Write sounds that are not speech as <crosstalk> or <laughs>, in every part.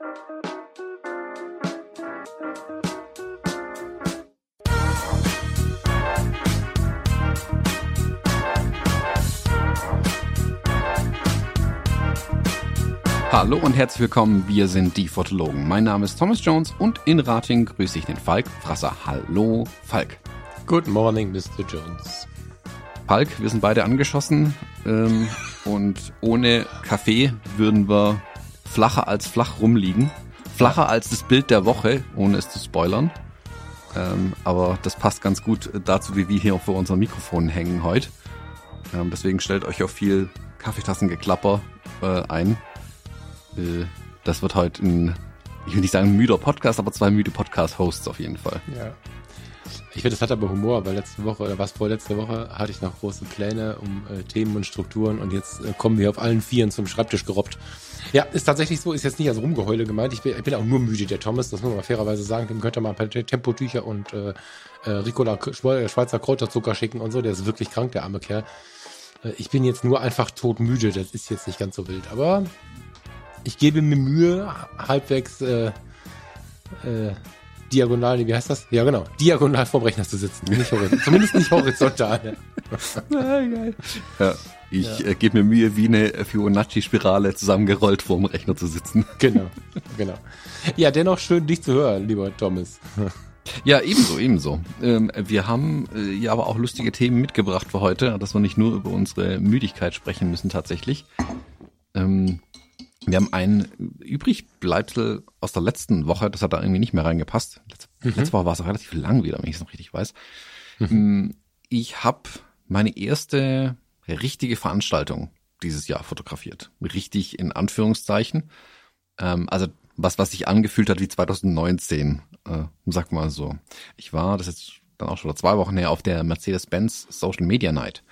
Hallo und herzlich willkommen, wir sind die Fotologen. Mein Name ist Thomas Jones und in Rating grüße ich den Falk Frasser. Hallo, Falk. Good morning, Mr. Jones. Falk, wir sind beide angeschossen ähm, und ohne Kaffee würden wir flacher als flach rumliegen. Flacher als das Bild der Woche, ohne es zu spoilern. Ähm, aber das passt ganz gut dazu, wie wir hier vor unseren Mikrofonen hängen heute. Ähm, deswegen stellt euch auf viel Kaffeetassengeklapper äh, ein. Äh, das wird heute ein, ich will nicht sagen müder Podcast, aber zwei müde Podcast-Hosts auf jeden Fall. Ja. Ich finde, das hat aber Humor, weil letzte Woche oder was vorletzte Woche hatte ich noch große Pläne um äh, Themen und Strukturen und jetzt äh, kommen wir auf allen Vieren zum Schreibtisch gerobbt. Ja, ist tatsächlich so, ist jetzt nicht als Rumgeheule gemeint. Ich bin, ich bin auch nur müde, der Thomas, das muss man mal fairerweise sagen. Dem könnte man ein paar Tempotücher und äh, äh, Ricola Schweizer Kräuterzucker schicken und so. Der ist wirklich krank, der arme Kerl. Äh, ich bin jetzt nur einfach todmüde, das ist jetzt nicht ganz so wild. Aber ich gebe mir Mühe, halbwegs äh, äh, diagonal, wie heißt das? Ja, genau, diagonal vorm Rechner zu sitzen. Nicht <laughs> zumindest nicht horizontal. ja, <laughs> geil. Ja, ich ja. äh, gebe mir Mühe, wie eine Fibonacci-Spirale zusammengerollt vorm Rechner zu sitzen. <laughs> Genau, genau. Ja, dennoch schön, dich zu hören, lieber Thomas. Ja, ebenso, ebenso. Ähm, wir haben äh, ja aber auch lustige Themen mitgebracht für heute, dass wir nicht nur über unsere Müdigkeit sprechen müssen tatsächlich. Ähm, wir haben ein Übrigbleibsel aus der letzten Woche, das hat da irgendwie nicht mehr reingepasst. Letzte, mhm. letzte Woche war es auch relativ lang wieder, wenn ich es noch richtig weiß. Mhm. Ich habe meine erste richtige Veranstaltung dieses Jahr fotografiert. Richtig in Anführungszeichen. Ähm, also was, was sich angefühlt hat wie 2019, äh, sag mal so. Ich war, das ist jetzt dann auch schon zwei Wochen her, auf der Mercedes-Benz Social Media Night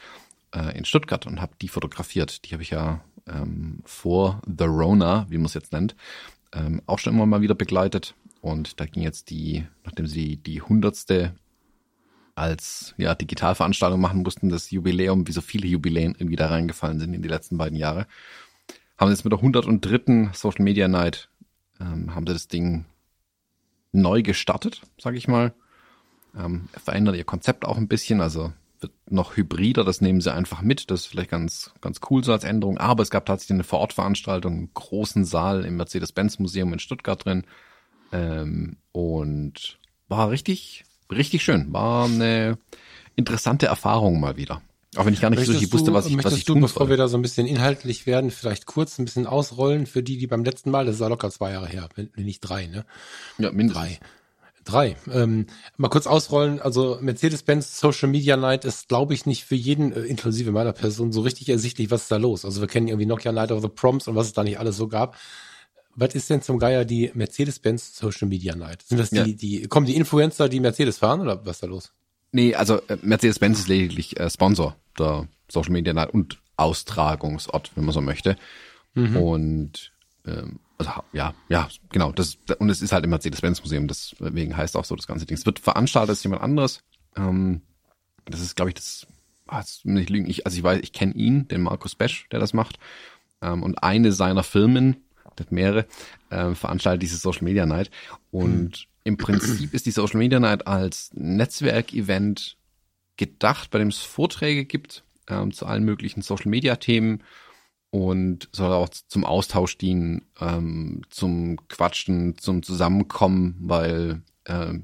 äh, in Stuttgart und habe die fotografiert. Die habe ich ja ähm, vor The Rona, wie man es jetzt nennt, ähm, auch schon immer mal wieder begleitet. Und da ging jetzt die, nachdem sie die hundertste als ja, Digitalveranstaltung machen mussten, das Jubiläum, wie so viele Jubiläen irgendwie da reingefallen sind in die letzten beiden Jahre, haben sie jetzt mit der 103. Social Media Night, ähm, haben sie das Ding neu gestartet, sage ich mal. Ähm, verändert ihr Konzept auch ein bisschen, also wird noch hybrider, das nehmen sie einfach mit. Das ist vielleicht ganz, ganz cool so als Änderung. Aber es gab tatsächlich eine Vorortveranstaltung, einen großen Saal im Mercedes-Benz-Museum in Stuttgart drin. Ähm, und war richtig, richtig schön. War eine interessante Erfahrung mal wieder. Auch wenn ich gar nicht möchtest so richtig wusste, was ich, was ich du, tun bevor soll. wir da so ein bisschen inhaltlich werden, vielleicht kurz ein bisschen ausrollen für die, die beim letzten Mal, das ist ja locker zwei Jahre her, wenn nicht drei, ne? Ja, mindestens. Drei. Drei. Ähm, mal kurz ausrollen. Also Mercedes-Benz Social Media Night ist, glaube ich, nicht für jeden, äh, inklusive meiner Person, so richtig ersichtlich, was ist da los. Also wir kennen irgendwie Nokia Night of the Proms und was es da nicht alles so gab. Was ist denn zum Geier die Mercedes-Benz Social Media Night? Sind das die, ja. die, kommen die Influencer, die Mercedes fahren oder was ist da los? Nee, also äh, Mercedes-Benz ist lediglich äh, Sponsor der Social Media Night und Austragungsort, wenn man so möchte. Mhm. Und ähm, also ja, ja, genau. Das, und es ist halt im Mercedes-Benz-Museum, deswegen heißt auch so das ganze Ding. Es wird veranstaltet, ist jemand anderes. Ähm, das ist, glaube ich, das, ah, das nicht lügen. Ich, also ich weiß, ich kenne ihn, den Markus Besch, der das macht. Ähm, und eine seiner Firmen, das mehrere, äh, veranstaltet diese Social Media Night. Und im Prinzip ist die Social Media Night als Netzwerkevent gedacht, bei dem es Vorträge gibt ähm, zu allen möglichen Social Media Themen und soll auch zum Austausch dienen, ähm, zum Quatschen, zum Zusammenkommen, weil, äh,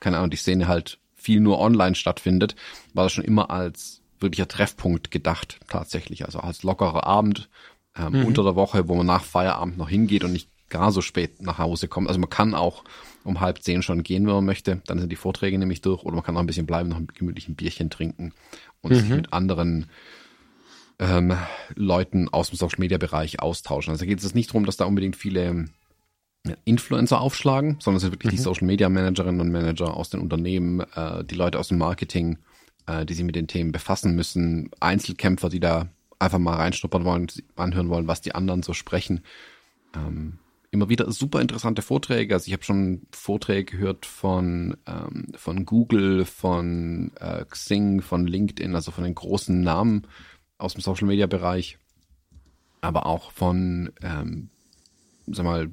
keine Ahnung, die Szene halt viel nur online stattfindet, war das schon immer als wirklicher Treffpunkt gedacht, tatsächlich. Also als lockerer Abend ähm, mhm. unter der Woche, wo man nach Feierabend noch hingeht und nicht gar so spät nach Hause kommt. Also man kann auch um halb zehn schon gehen, wenn man möchte. Dann sind die Vorträge nämlich durch oder man kann noch ein bisschen bleiben, noch ein gemütlichen Bierchen trinken und mhm. sich mit anderen ähm, Leuten aus dem Social Media Bereich austauschen. Also geht es nicht darum, dass da unbedingt viele Influencer aufschlagen, sondern es sind wirklich mhm. die Social Media Managerinnen und Manager aus den Unternehmen, äh, die Leute aus dem Marketing, äh, die sich mit den Themen befassen müssen, Einzelkämpfer, die da einfach mal reinschnuppern wollen, anhören wollen, was die anderen so sprechen. Ähm, immer wieder super interessante Vorträge. Also ich habe schon Vorträge gehört von, ähm, von Google, von äh, Xing, von LinkedIn, also von den großen Namen aus dem Social Media Bereich, aber auch von, ähm, sag mal,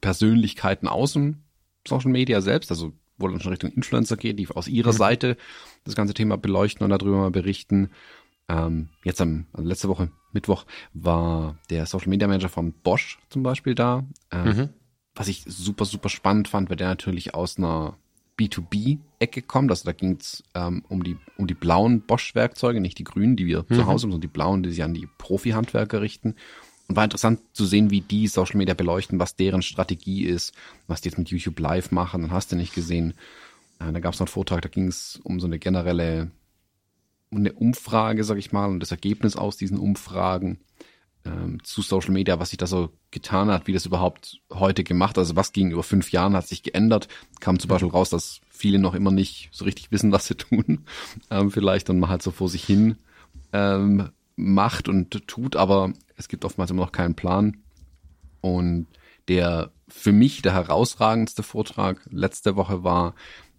Persönlichkeiten aus dem Social Media selbst, also wo dann schon Richtung Influencer geht, die aus ihrer mhm. Seite das ganze Thema beleuchten und darüber mal berichten. Ähm, jetzt am, also letzte Woche, Mittwoch, war der Social Media Manager von Bosch zum Beispiel da. Ähm, mhm. Was ich super, super spannend fand, weil der natürlich aus einer B2B-Ecke kommt. Also da ging es ähm, um, die, um die blauen Bosch-Werkzeuge, nicht die grünen, die wir mhm. zu Hause haben, sondern die blauen, die sich an die Profi-Handwerker richten. Und war interessant zu sehen, wie die Social Media beleuchten, was deren Strategie ist, was die jetzt mit YouTube Live machen. Dann hast du nicht gesehen. Äh, da gab es noch einen Vortrag, da ging es um so eine generelle eine Umfrage, sag ich mal, und das Ergebnis aus diesen Umfragen ähm, zu Social Media, was sich da so getan hat, wie das überhaupt heute gemacht, also was gegenüber fünf Jahren hat sich geändert, kam zum Beispiel raus, dass viele noch immer nicht so richtig wissen, was sie <laughs> tun, ähm, vielleicht und man halt so vor sich hin ähm, macht und tut, aber es gibt oftmals immer noch keinen Plan. Und der für mich der herausragendste Vortrag letzte Woche war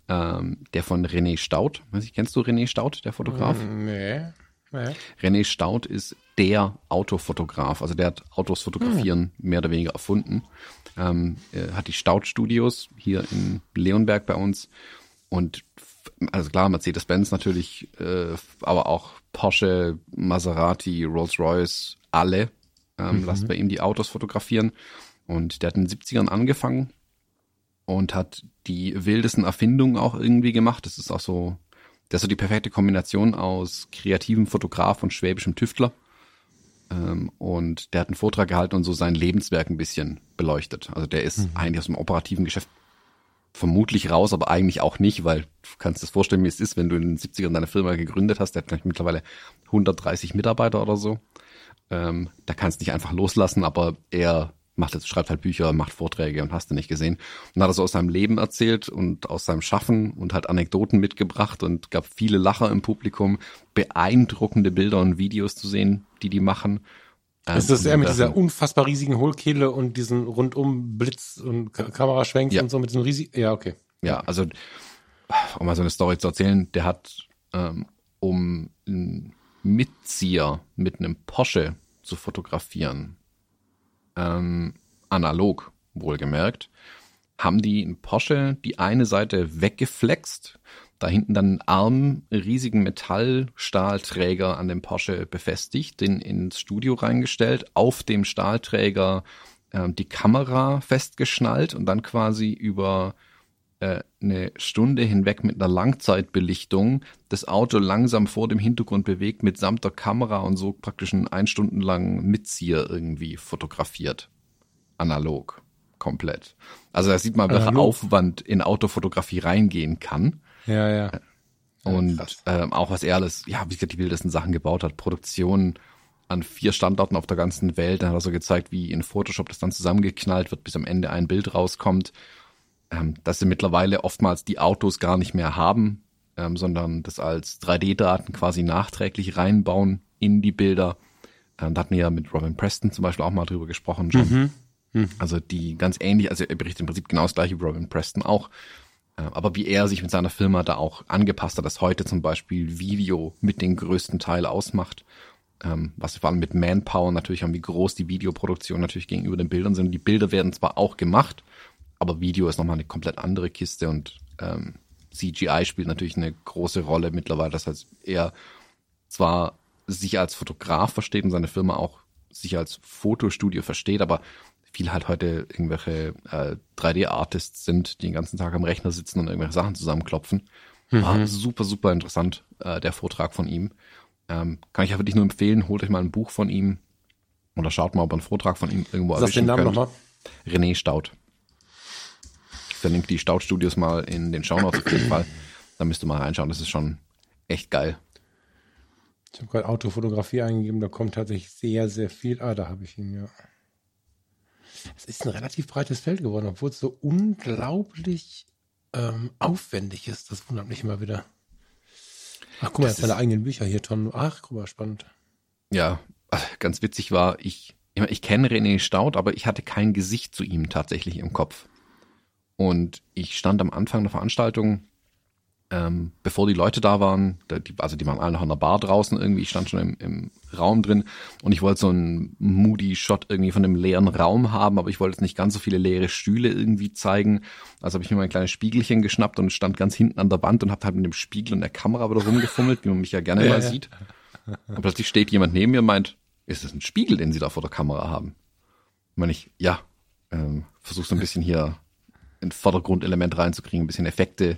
ähm, der von René Staud. Weiß ich, kennst du René Staud, der Fotograf? Nee. Nee. René Staud ist der Autofotograf. Also der hat Autos fotografieren hm. mehr oder weniger erfunden. Ähm, er hat die Staud Studios hier in Leonberg bei uns. Und also klar, Mercedes-Benz natürlich, äh, aber auch Porsche, Maserati, Rolls-Royce, alle ähm, mhm. lassen bei ihm die Autos fotografieren. Und der hat in den 70ern angefangen und hat die wildesten Erfindungen auch irgendwie gemacht. Das ist auch so, das ist so die perfekte Kombination aus kreativem Fotograf und schwäbischem Tüftler. Ähm, und der hat einen Vortrag gehalten und so sein Lebenswerk ein bisschen beleuchtet. Also der ist mhm. eigentlich aus dem operativen Geschäft vermutlich raus, aber eigentlich auch nicht, weil du kannst dir das vorstellen, wie es ist, wenn du in den 70ern deine Firma gegründet hast. Der hat mittlerweile 130 Mitarbeiter oder so. Ähm, da kannst du nicht einfach loslassen, aber er macht jetzt, schreibt halt Bücher, macht Vorträge und hast du nicht gesehen. Und hat er so aus seinem Leben erzählt und aus seinem Schaffen und halt Anekdoten mitgebracht und gab viele Lacher im Publikum, beeindruckende Bilder und Videos zu sehen, die die machen. Ähm, ist das eher mit dieser unfassbar riesigen Hohlkehle und diesen rundum Blitz und Kameraschwenks ja. und so mit diesem riesigen, ja, okay. Ja, also, um mal so eine Story zu erzählen, der hat, ähm, um einen Mitzieher mit einem Porsche zu fotografieren, ähm, analog wohlgemerkt, haben die in Porsche die eine Seite weggeflext, da hinten dann einen Arm, riesigen Metallstahlträger an dem Porsche befestigt, den ins Studio reingestellt, auf dem Stahlträger äh, die Kamera festgeschnallt und dann quasi über äh, eine Stunde hinweg mit einer Langzeitbelichtung das Auto langsam vor dem Hintergrund bewegt mitsamt der Kamera und so praktisch einen ein Stunden langen Mitzieher irgendwie fotografiert. Analog. Komplett. Also da sieht man, welcher Aufwand in Autofotografie reingehen kann. Ja, ja. Und ja, ähm, auch was er alles, ja, wie gesagt, die wildesten Sachen gebaut hat. Produktion an vier Standorten auf der ganzen Welt. Dann hat er so gezeigt, wie in Photoshop das dann zusammengeknallt wird, bis am Ende ein Bild rauskommt ähm, dass sie mittlerweile oftmals die Autos gar nicht mehr haben, ähm, sondern das als 3D-Daten quasi nachträglich reinbauen in die Bilder. Ähm, da hatten wir ja mit Robin Preston zum Beispiel auch mal drüber gesprochen schon. Mhm. Mhm. Also die ganz ähnlich, also er berichtet im Prinzip genau das gleiche wie Robin Preston auch. Äh, aber wie er sich mit seiner Firma da auch angepasst hat, dass heute zum Beispiel Video mit den größten Teil ausmacht. Ähm, was wir vor allem mit Manpower natürlich haben, wie groß die Videoproduktion natürlich gegenüber den Bildern sind. Die Bilder werden zwar auch gemacht, aber Video ist nochmal eine komplett andere Kiste und ähm, CGI spielt natürlich eine große Rolle mittlerweile. Das heißt, er zwar sich als Fotograf versteht und seine Firma auch sich als Fotostudio versteht, aber viel halt heute irgendwelche äh, 3D-Artists sind, die den ganzen Tag am Rechner sitzen und irgendwelche Sachen zusammenklopfen. War mhm. super, super interessant, äh, der Vortrag von ihm. Ähm, kann ich ja wirklich nur empfehlen, holt euch mal ein Buch von ihm oder schaut mal, ob ihr einen Vortrag von ihm irgendwo Sag den Namen nochmal. René Staud verlinke die Staudstudios mal in den Shownotes auf jeden Fall. Da müsst ihr mal reinschauen. Das ist schon echt geil. Ich habe gerade Autofotografie eingegeben, da kommt tatsächlich sehr, sehr viel. Ah, da habe ich ihn, ja. Es ist ein relativ breites Feld geworden, obwohl es so unglaublich ähm, aufwendig ist. Das wundert mich immer wieder. Ach, guck mal, jetzt seine eigenen Bücher hier, Tom. Ach, guck mal, spannend. Ja, ganz witzig war, ich, ich, ich kenne René Staud, aber ich hatte kein Gesicht zu ihm tatsächlich im Kopf. Und ich stand am Anfang der Veranstaltung, ähm, bevor die Leute da waren, also die waren alle noch in der Bar draußen irgendwie, ich stand schon im, im Raum drin und ich wollte so einen moody Shot irgendwie von einem leeren Raum haben, aber ich wollte jetzt nicht ganz so viele leere Stühle irgendwie zeigen. Also habe ich mir mein kleines Spiegelchen geschnappt und stand ganz hinten an der Wand und habe halt mit dem Spiegel und der Kamera wieder rumgefummelt, wie man mich ja gerne ja, mal ja. sieht. Und plötzlich steht jemand neben mir und meint, ist das ein Spiegel, den Sie da vor der Kamera haben? Und meine ich, ja, ähm, versuch so ein bisschen hier ein Vordergrundelement reinzukriegen, ein bisschen Effekte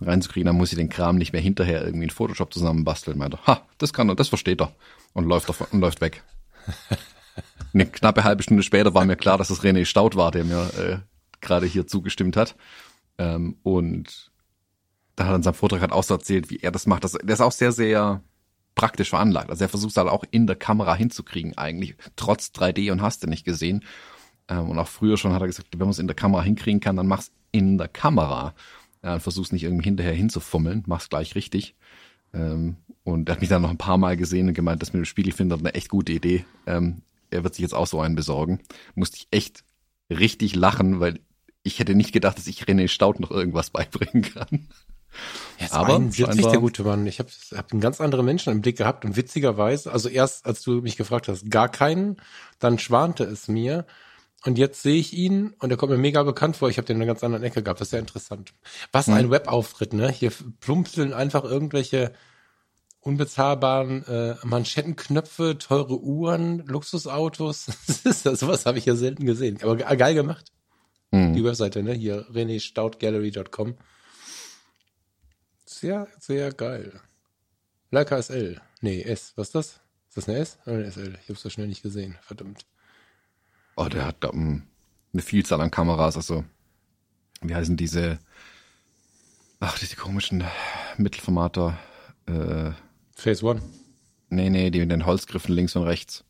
reinzukriegen, dann muss ich den Kram nicht mehr hinterher irgendwie in Photoshop zusammenbasteln. Meinte, ha, das kann er, das versteht er. Und läuft, auf, und läuft weg. <laughs> Eine knappe halbe Stunde später war mir klar, dass es René Staud war, der mir äh, gerade hier zugestimmt hat. Ähm, und da hat er in seinem Vortrag halt auch so erzählt, wie er das macht. Das, der ist auch sehr, sehr praktisch veranlagt. Also er versucht es halt auch in der Kamera hinzukriegen, eigentlich, trotz 3D und hast du nicht gesehen. Ähm, und auch früher schon hat er gesagt, wenn man es in der Kamera hinkriegen kann, dann mach's in der Kamera. Ja, versuch's nicht irgendwie hinterher hinzufummeln, mach's gleich richtig. Ähm, und er hat mich dann noch ein paar Mal gesehen und gemeint, das mit dem Spiegel findet eine echt gute Idee. Ähm, er wird sich jetzt auch so einen besorgen. Musste ich echt richtig lachen, weil ich hätte nicht gedacht, dass ich René Staud noch irgendwas beibringen kann. Jetzt aber wirklich der gute Mann. Ich habe hab einen ganz anderen Menschen im Blick gehabt und witzigerweise, also erst als du mich gefragt hast, gar keinen, dann schwante es mir und jetzt sehe ich ihn und er kommt mir mega bekannt vor. Ich habe den in einer ganz anderen Ecke gehabt. Das ist sehr interessant. Was ein mhm. Webauftritt, ne? Hier plumpseln einfach irgendwelche unbezahlbaren äh, Manschettenknöpfe, teure Uhren, Luxusautos. <laughs> das ist, sowas habe ich ja selten gesehen. Aber geil gemacht. Mhm. Die Webseite, ne? Hier renéstaudgallery.com. Sehr, sehr geil. Leica SL. Nee, S. Was ist das? Ist das eine S oder eine SL? Ich habe es so schnell nicht gesehen. Verdammt. Oh, der hat um, eine Vielzahl an Kameras, also wie heißen diese, ach, diese komischen Mittelformater, äh, Phase One. Nee, nee, die mit den Holzgriffen links und rechts.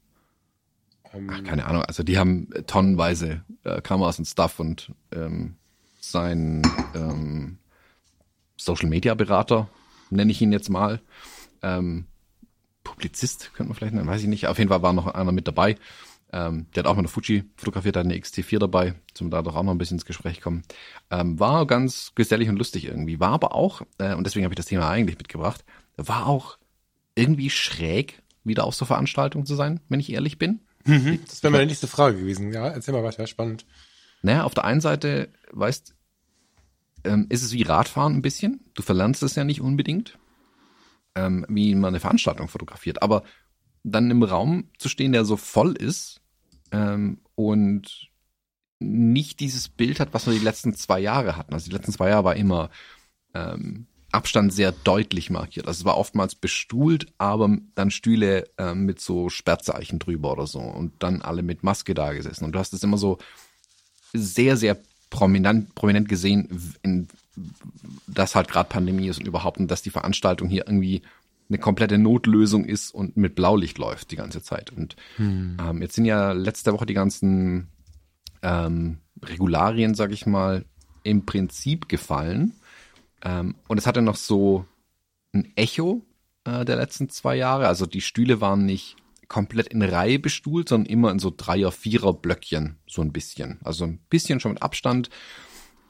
Um, ach, keine Ahnung, also die haben tonnenweise äh, Kameras und Stuff und ähm, sein ähm, Social Media Berater, nenne ich ihn jetzt mal, ähm, Publizist, könnte man vielleicht nennen, weiß ich nicht. Auf jeden Fall war noch einer mit dabei. Ähm, der hat auch mit der Fuji fotografiert, hat eine XT4 dabei, zum da doch auch noch ein bisschen ins Gespräch kommen. Ähm, war ganz gesellig und lustig irgendwie. War aber auch, äh, und deswegen habe ich das Thema eigentlich mitgebracht, war auch irgendwie schräg, wieder auf so Veranstaltungen zu sein, wenn ich ehrlich bin. Mhm, das wäre meine nächste Frage gewesen. Ja, erzähl mal weiter, spannend. Naja, auf der einen Seite, weißt, ähm, ist es wie Radfahren ein bisschen. Du verlernst es ja nicht unbedingt, ähm, wie man eine Veranstaltung fotografiert. Aber dann im Raum zu stehen, der so voll ist ähm, und nicht dieses Bild hat, was wir die letzten zwei Jahre hatten. Also die letzten zwei Jahre war immer ähm, Abstand sehr deutlich markiert. Also es war oftmals bestuhlt, aber dann Stühle ähm, mit so Sperrzeichen drüber oder so und dann alle mit Maske da gesessen. Und du hast es immer so sehr, sehr prominent, prominent gesehen, in, dass halt gerade Pandemie ist und überhaupt, und dass die Veranstaltung hier irgendwie eine komplette Notlösung ist und mit Blaulicht läuft die ganze Zeit. Und hm. ähm, jetzt sind ja letzte Woche die ganzen ähm, Regularien, sag ich mal, im Prinzip gefallen. Ähm, und es hatte noch so ein Echo äh, der letzten zwei Jahre. Also die Stühle waren nicht komplett in Reihe bestuhlt, sondern immer in so Dreier-, Vierer-Blöckchen, so ein bisschen. Also ein bisschen schon mit Abstand.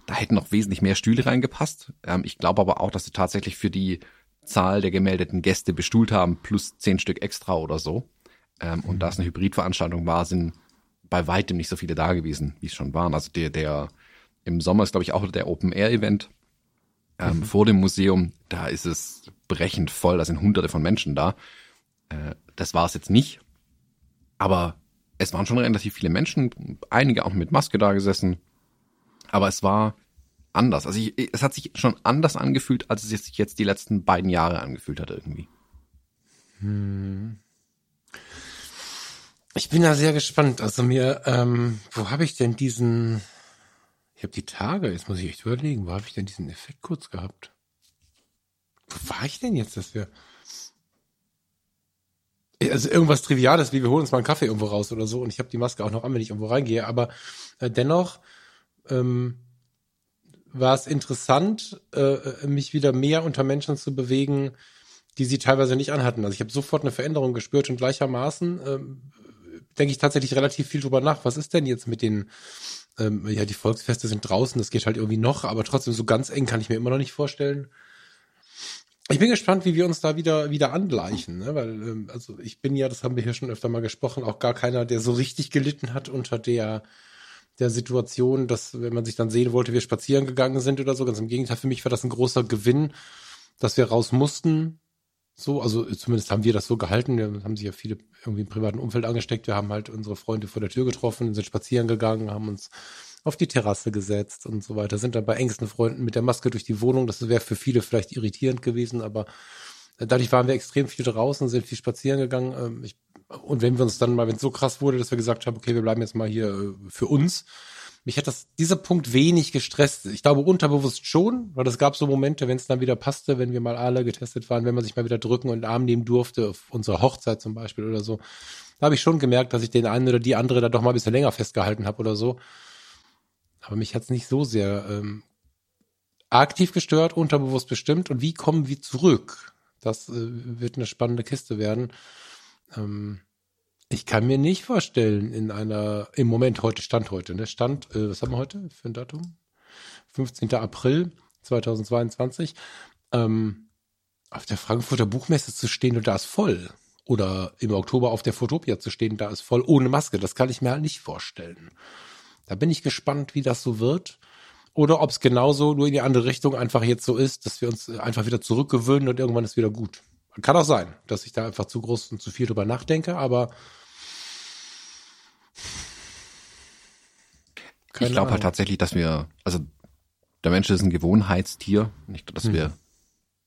Da hätten noch wesentlich mehr Stühle reingepasst. Ähm, ich glaube aber auch, dass sie tatsächlich für die Zahl der gemeldeten Gäste bestuhlt haben, plus zehn Stück extra oder so. Ähm, mhm. Und da es eine Hybridveranstaltung war, sind bei weitem nicht so viele da gewesen, wie es schon waren. Also der, der im Sommer ist, glaube ich, auch der Open-Air-Event ähm, mhm. vor dem Museum. Da ist es brechend voll, da sind hunderte von Menschen da. Äh, das war es jetzt nicht. Aber es waren schon relativ viele Menschen, einige auch mit Maske da gesessen. Aber es war anders. Also ich, es hat sich schon anders angefühlt, als es sich jetzt die letzten beiden Jahre angefühlt hat irgendwie. Hm. Ich bin da sehr gespannt. Also mir, ähm, wo habe ich denn diesen? Ich habe die Tage. Jetzt muss ich echt überlegen. Wo habe ich denn diesen Effekt kurz gehabt? Wo war ich denn jetzt, dass wir? Also irgendwas Triviales, wie wir holen uns mal einen Kaffee irgendwo raus oder so. Und ich habe die Maske auch noch an, wenn ich irgendwo reingehe. Aber äh, dennoch. Ähm, war es interessant, äh, mich wieder mehr unter Menschen zu bewegen, die sie teilweise nicht anhatten. Also ich habe sofort eine Veränderung gespürt und gleichermaßen ähm, denke ich tatsächlich relativ viel drüber nach. Was ist denn jetzt mit den, ähm, ja, die Volksfeste sind draußen, das geht halt irgendwie noch, aber trotzdem so ganz eng kann ich mir immer noch nicht vorstellen. Ich bin gespannt, wie wir uns da wieder wieder angleichen, ne? weil ähm, also ich bin ja, das haben wir hier schon öfter mal gesprochen, auch gar keiner, der so richtig gelitten hat unter der der Situation, dass wenn man sich dann sehen wollte, wir spazieren gegangen sind oder so, ganz im Gegenteil, für mich war das ein großer Gewinn, dass wir raus mussten. So, also zumindest haben wir das so gehalten. Wir haben sich ja viele irgendwie im privaten Umfeld angesteckt. Wir haben halt unsere Freunde vor der Tür getroffen, sind spazieren gegangen, haben uns auf die Terrasse gesetzt und so weiter, sind dann bei engsten Freunden mit der Maske durch die Wohnung. Das wäre für viele vielleicht irritierend gewesen, aber dadurch waren wir extrem viel draußen, sind viel spazieren gegangen. Ähm, ich, und wenn wir uns dann mal, wenn es so krass wurde, dass wir gesagt haben, okay, wir bleiben jetzt mal hier äh, für uns, mich hat das, dieser Punkt wenig gestresst. Ich glaube unterbewusst schon, weil es gab so Momente, wenn es dann wieder passte, wenn wir mal alle getestet waren, wenn man sich mal wieder drücken und Arm nehmen durfte, auf unserer Hochzeit zum Beispiel oder so. Da habe ich schon gemerkt, dass ich den einen oder die andere da doch mal ein bisschen länger festgehalten habe oder so. Aber mich hat es nicht so sehr ähm, aktiv gestört, unterbewusst bestimmt. Und wie kommen wir zurück? Das äh, wird eine spannende Kiste werden. Ähm, ich kann mir nicht vorstellen, in einer, im Moment heute, Stand heute, ne? Stand, äh, was haben wir heute für ein Datum? 15. April 2022, ähm, auf der Frankfurter Buchmesse zu stehen und da ist voll. Oder im Oktober auf der Fotopia zu stehen, da ist voll ohne Maske. Das kann ich mir halt nicht vorstellen. Da bin ich gespannt, wie das so wird. Oder ob es genauso nur in die andere Richtung einfach jetzt so ist, dass wir uns einfach wieder zurückgewöhnen und irgendwann ist wieder gut. Kann auch sein, dass ich da einfach zu groß und zu viel drüber nachdenke, aber ich glaube halt tatsächlich, dass wir, also der Mensch ist ein Gewohnheitstier, nicht, dass hm. wir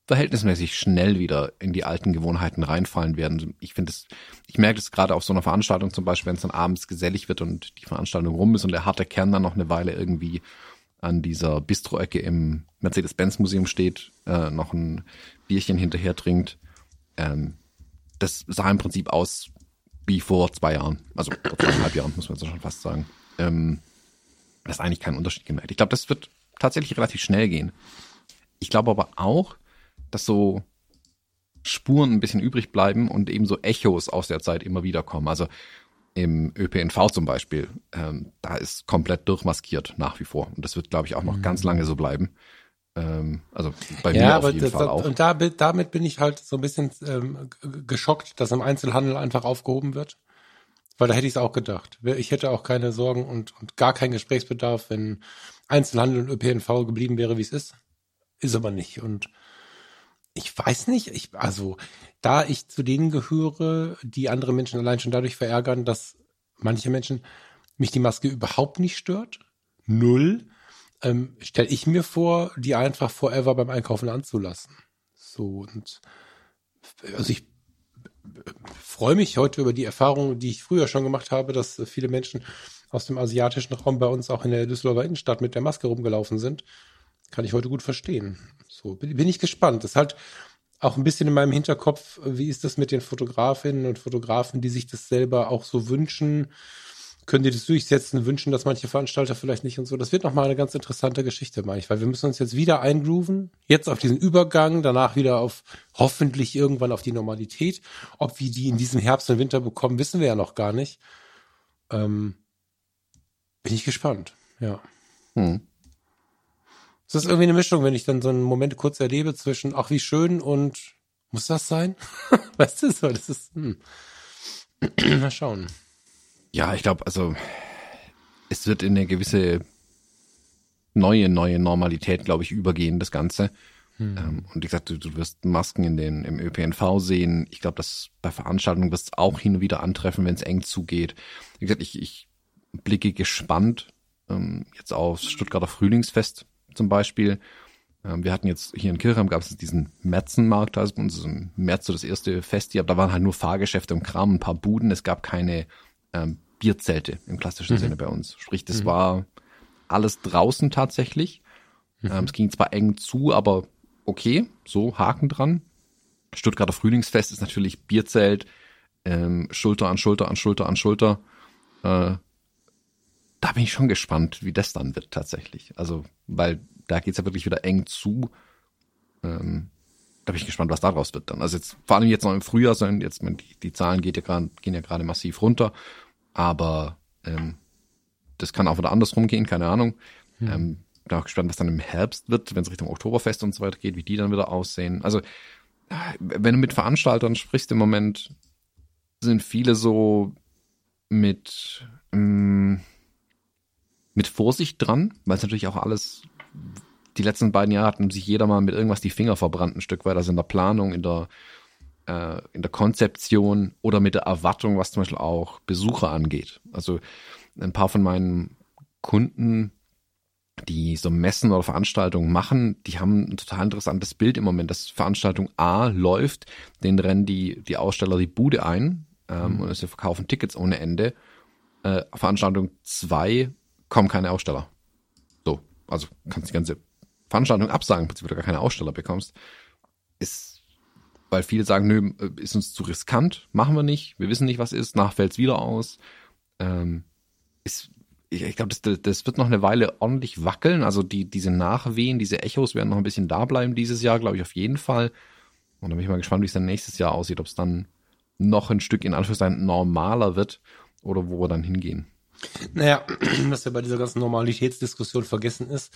verhältnismäßig schnell wieder in die alten Gewohnheiten reinfallen werden. Ich finde es, ich merke es gerade auf so einer Veranstaltung zum Beispiel, wenn es dann abends gesellig wird und die Veranstaltung rum ist und der harte Kern dann noch eine Weile irgendwie an dieser Bistro-Ecke im Mercedes-Benz-Museum steht, äh, noch ein Bierchen hinterher trinkt ähm, das sah im Prinzip aus wie vor zwei Jahren, also vor zweieinhalb Jahren, muss man jetzt schon fast sagen. Ähm, das ist eigentlich keinen Unterschied gemerkt. Ich glaube, das wird tatsächlich relativ schnell gehen. Ich glaube aber auch, dass so Spuren ein bisschen übrig bleiben und eben so Echos aus der Zeit immer wieder kommen. Also im ÖPNV zum Beispiel, ähm, da ist komplett durchmaskiert nach wie vor. Und das wird, glaube ich, auch noch mhm. ganz lange so bleiben. Ähm, also bei ja, mir auf jeden das, Fall auch. Und da, damit bin ich halt so ein bisschen ähm, geschockt, dass im Einzelhandel einfach aufgehoben wird. Weil da hätte ich es auch gedacht. Ich hätte auch keine Sorgen und, und gar keinen Gesprächsbedarf, wenn Einzelhandel und ÖPNV geblieben wäre, wie es ist. Ist aber nicht. Und ich weiß nicht, ich, also da ich zu denen gehöre, die andere Menschen allein schon dadurch verärgern, dass manche Menschen mich die Maske überhaupt nicht stört. Null ähm, stelle ich mir vor, die einfach forever beim Einkaufen anzulassen. So und also ich freue mich heute über die Erfahrung, die ich früher schon gemacht habe, dass viele Menschen aus dem asiatischen Raum bei uns auch in der Düsseldorfer Innenstadt mit der Maske rumgelaufen sind. Kann ich heute gut verstehen. So bin, bin ich gespannt. Das ist halt auch ein bisschen in meinem Hinterkopf, wie ist das mit den Fotografinnen und Fotografen, die sich das selber auch so wünschen? Können die das durchsetzen, wünschen das manche Veranstalter vielleicht nicht und so. Das wird nochmal eine ganz interessante Geschichte, meine ich, weil wir müssen uns jetzt wieder eingrooven, jetzt auf diesen Übergang, danach wieder auf hoffentlich irgendwann auf die Normalität. Ob wir die in diesem Herbst und Winter bekommen, wissen wir ja noch gar nicht. Ähm, bin ich gespannt, ja. Hm. Es ist irgendwie eine Mischung, wenn ich dann so einen Moment kurz erlebe zwischen, ach wie schön und muss das sein? <laughs> weißt du, so, das ist, hm. <clears throat> mal schauen. Ja, ich glaube, also es wird in eine gewisse neue, neue Normalität, glaube ich, übergehen, das Ganze. Hm. Ähm, und wie gesagt, du, du wirst Masken in den, im ÖPNV sehen. Ich glaube, dass bei Veranstaltungen wirst auch hin und wieder antreffen, wenn es eng zugeht. Wie gesagt, ich, ich blicke gespannt ähm, jetzt aufs Stuttgarter Frühlingsfest zum Beispiel. Ähm, wir hatten jetzt hier in Kirchheim gab es diesen Märzenmarkt, also bei uns im März so das erste Fest hier, aber da waren halt nur Fahrgeschäfte und Kram, ein paar Buden. Es gab keine ähm, Bierzelte im klassischen mhm. Sinne bei uns. Sprich, das mhm. war alles draußen tatsächlich. Mhm. Ähm, es ging zwar eng zu, aber okay, so Haken dran. Stuttgarter Frühlingsfest ist natürlich Bierzelt, ähm, Schulter an Schulter an Schulter an Schulter. Äh, da bin ich schon gespannt, wie das dann wird tatsächlich. Also, weil da geht's ja wirklich wieder eng zu. Ähm, da bin ich gespannt, was daraus wird dann. Also jetzt vor allem jetzt noch im Frühjahr, sondern jetzt die, die Zahlen geht ja grad, gehen ja gerade massiv runter, aber ähm, das kann auch wieder andersrum gehen, keine Ahnung. Hm. Ähm, bin auch gespannt, was dann im Herbst wird, wenn es Richtung Oktoberfest und so weiter geht, wie die dann wieder aussehen. Also wenn du mit Veranstaltern sprichst im Moment, sind viele so mit, mm, mit Vorsicht dran, weil es natürlich auch alles, die letzten beiden Jahre hatten sich jeder mal mit irgendwas die Finger verbrannt, ein Stück weit, also in der Planung, in der, äh, in der Konzeption oder mit der Erwartung, was zum Beispiel auch Besucher angeht. Also ein paar von meinen Kunden, die so Messen oder Veranstaltungen machen, die haben ein total interessantes Bild im Moment, dass Veranstaltung A läuft, den rennen die, die Aussteller die Bude ein ähm, mhm. und sie verkaufen Tickets ohne Ende. Äh, Veranstaltung 2 kommen keine Aussteller. So, also kannst die ganze Veranstaltung absagen, du gar keine Aussteller bekommst. Ist, weil viele sagen, nö, ist uns zu riskant, machen wir nicht, wir wissen nicht, was ist, nach fällt's wieder aus. Ähm, ist ich, ich glaube, das, das wird noch eine Weile ordentlich wackeln. Also die, diese Nachwehen, diese Echos werden noch ein bisschen da bleiben dieses Jahr, glaube ich, auf jeden Fall. Und da bin ich mal gespannt, wie es dann nächstes Jahr aussieht, ob es dann noch ein Stück in Anführungszeichen normaler wird oder wo wir dann hingehen. Naja, <clears throat> was ja bei dieser ganzen Normalitätsdiskussion vergessen ist,